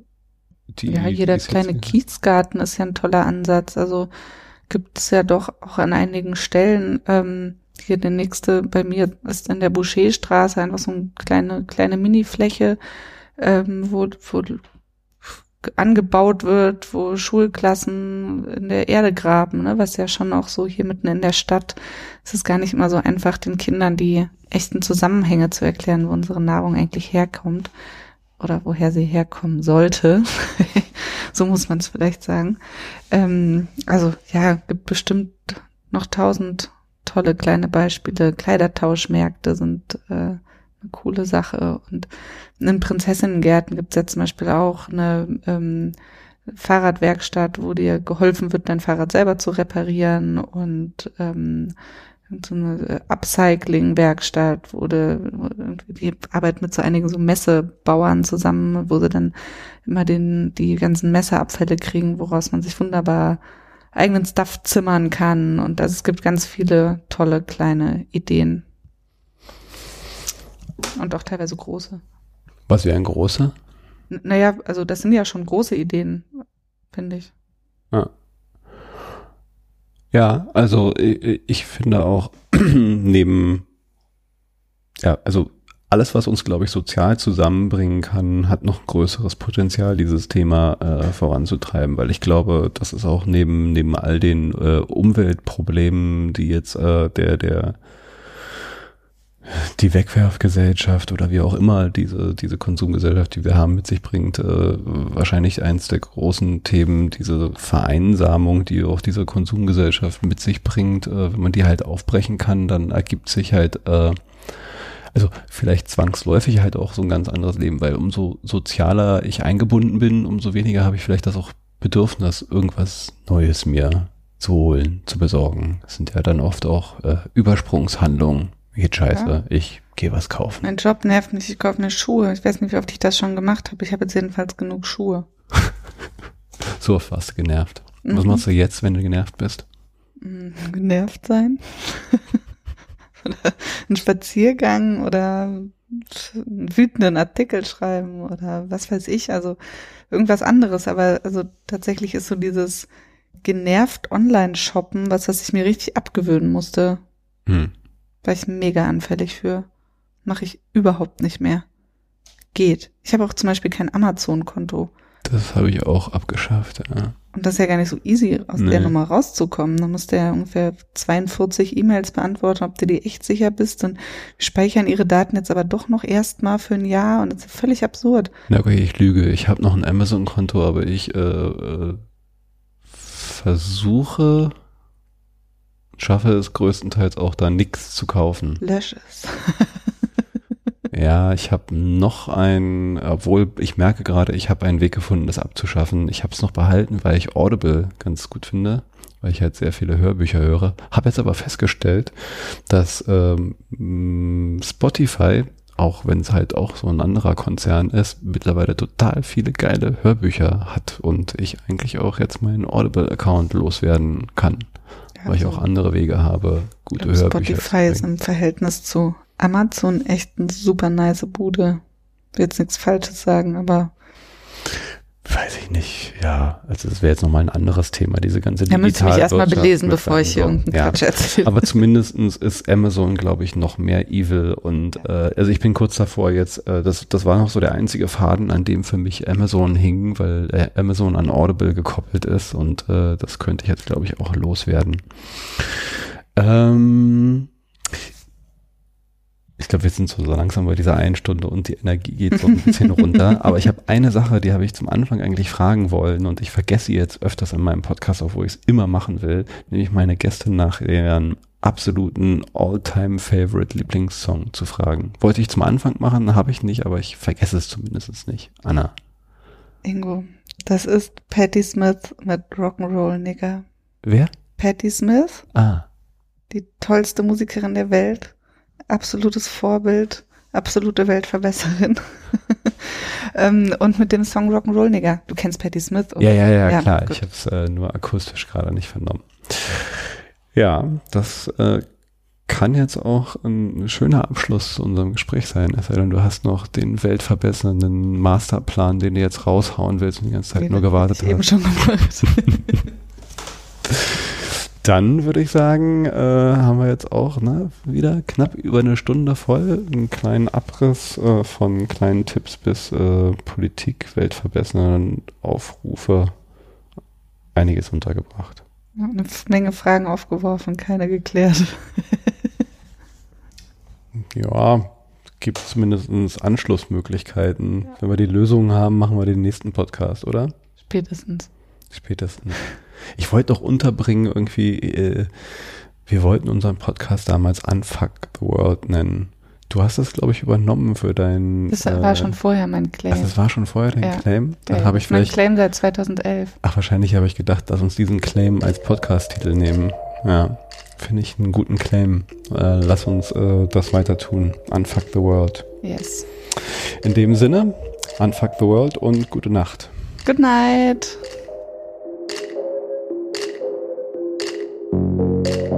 Die, ja, jeder kleine Kiezgarten ist ja ein toller Ansatz. Also gibt es ja doch auch an einigen Stellen. Ähm, hier der nächste bei mir ist in der Boucherstraße einfach so eine kleine kleine Minifläche, ähm, wo, wo angebaut wird, wo Schulklassen in der Erde graben, ne, was ja schon auch so hier mitten in der Stadt, es ist gar nicht immer so einfach, den Kindern die echten Zusammenhänge zu erklären, wo unsere Nahrung eigentlich herkommt oder woher sie herkommen sollte. so muss man es vielleicht sagen. Ähm, also ja, gibt bestimmt noch tausend tolle kleine Beispiele. Kleidertauschmärkte sind äh, eine coole Sache. Und in Prinzessinnengärten gibt's ja zum Beispiel auch eine ähm, Fahrradwerkstatt, wo dir geholfen wird, dein Fahrrad selber zu reparieren und ähm, so eine Upcycling-Werkstatt, wo du, die arbeiten mit so einigen so Messebauern zusammen, wo sie dann immer den, die ganzen Messeabfälle kriegen, woraus man sich wunderbar eigenen Stuff zimmern kann. Und also es gibt ganz viele tolle kleine Ideen. Und auch teilweise große. Was wäre ein großer? N naja, also das sind ja schon große Ideen, finde ich. Ja. Ja, also ich, ich finde auch neben, ja, also alles, was uns, glaube ich, sozial zusammenbringen kann, hat noch größeres Potenzial, dieses Thema äh, voranzutreiben, weil ich glaube, das ist auch neben, neben all den äh, Umweltproblemen, die jetzt äh, der, der die Wegwerfgesellschaft oder wie auch immer diese, diese Konsumgesellschaft, die wir haben, mit sich bringt, äh, wahrscheinlich eins der großen Themen, diese Vereinsamung, die auch diese Konsumgesellschaft mit sich bringt. Äh, wenn man die halt aufbrechen kann, dann ergibt sich halt, äh, also vielleicht zwangsläufig halt auch so ein ganz anderes Leben, weil umso sozialer ich eingebunden bin, umso weniger habe ich vielleicht das auch Bedürfnis, irgendwas Neues mir zu holen, zu besorgen. Das sind ja dann oft auch äh, Übersprungshandlungen geht scheiße, ja. ich gehe was kaufen. Mein Job nervt mich, ich kaufe mir Schuhe. Ich weiß nicht, wie oft ich das schon gemacht habe. Ich habe jetzt jedenfalls genug Schuhe. so oft warst du genervt. Mhm. Was machst du jetzt, wenn du genervt bist? Mm, genervt sein. oder ein Spaziergang oder einen wütenden Artikel schreiben oder was weiß ich, also irgendwas anderes. Aber also tatsächlich ist so dieses genervt Online-Shoppen, was, was ich mir richtig abgewöhnen musste. Hm. War ich mega anfällig für. Mache ich überhaupt nicht mehr. Geht. Ich habe auch zum Beispiel kein Amazon-Konto. Das habe ich auch abgeschafft, ja. Und das ist ja gar nicht so easy, aus nee. der Nummer rauszukommen. Da musst du ja ungefähr 42 E-Mails beantworten, ob du dir echt sicher bist und speichern ihre Daten jetzt aber doch noch erstmal für ein Jahr und das ist völlig absurd. Na okay, ich lüge. Ich habe noch ein Amazon-Konto, aber ich äh, äh, versuche schaffe es größtenteils auch da nichts zu kaufen. Lösch es. ja, ich habe noch ein, obwohl ich merke gerade, ich habe einen Weg gefunden, das abzuschaffen. Ich habe es noch behalten, weil ich Audible ganz gut finde, weil ich halt sehr viele Hörbücher höre. Habe jetzt aber festgestellt, dass ähm, Spotify auch wenn es halt auch so ein anderer Konzern ist, mittlerweile total viele geile Hörbücher hat und ich eigentlich auch jetzt meinen Audible-Account loswerden kann weil ich auch andere Wege habe, gute Hörbücher Spotify ist im Verhältnis zu Amazon echt eine super nice Bude. Will jetzt nichts Falsches sagen, aber Weiß ich nicht, ja. Also das wäre jetzt nochmal ein anderes Thema, diese ganze. Da müsste ich mich erstmal belesen, bevor ich hier irgendeinen ja. Quatsch erzähle. Aber zumindestens ist Amazon, glaube ich, noch mehr evil. Und äh, also ich bin kurz davor jetzt, äh, das, das war noch so der einzige Faden, an dem für mich Amazon hing, weil äh, Amazon an Audible gekoppelt ist und äh, das könnte ich jetzt, glaube ich, auch loswerden. Ähm, ich glaube, wir sind so langsam bei dieser einen Stunde und die Energie geht so ein bisschen runter. Aber ich habe eine Sache, die habe ich zum Anfang eigentlich fragen wollen und ich vergesse jetzt öfters in meinem Podcast, obwohl ich es immer machen will, nämlich meine Gäste nach ihren absoluten All-Time-Favorite Lieblingssong zu fragen. Wollte ich zum Anfang machen, habe ich nicht, aber ich vergesse es zumindest nicht. Anna. Ingo, das ist Patti Smith mit Rock'n'Roll, Nigger. Wer? Patti Smith. Ah. Die tollste Musikerin der Welt absolutes Vorbild, absolute Weltverbesserin. ähm, und mit dem Song Rock'n'Roll Nigger. Du kennst Patti Smith? Oder? Ja, ja, ja, ja klar. Gut. Ich habe es äh, nur akustisch gerade nicht vernommen. Ja, das äh, kann jetzt auch ein schöner Abschluss zu unserem Gespräch sein. Es sei denn, du hast noch den weltverbessernden Masterplan, den du jetzt raushauen willst und die ganze Zeit den nur gewartet hast. Eben schon gemacht. dann würde ich sagen, äh, haben wir jetzt auch ne, wieder knapp über eine Stunde voll. Einen kleinen Abriss äh, von kleinen Tipps bis äh, Politik, Weltverbessernden Aufrufe. Einiges untergebracht. eine Menge Fragen aufgeworfen, keine geklärt. ja, gibt zumindest Anschlussmöglichkeiten. Ja. Wenn wir die Lösungen haben, machen wir den nächsten Podcast, oder? Spätestens. Spätestens. Ich wollte doch unterbringen irgendwie, äh, wir wollten unseren Podcast damals Unfuck the World nennen. Du hast das, glaube ich, übernommen für dein. Das war äh, schon vorher mein Claim. Ach, das war schon vorher dein ja. Claim? Dann habe ich vielleicht. Mein Claim seit 2011. Ach, wahrscheinlich habe ich gedacht, lass uns diesen Claim als Podcast-Titel nehmen. Ja, finde ich einen guten Claim. Äh, lass uns äh, das weiter tun. Unfuck the World. Yes. In dem Sinne, Unfuck the World und gute Nacht. Good night. Thank you.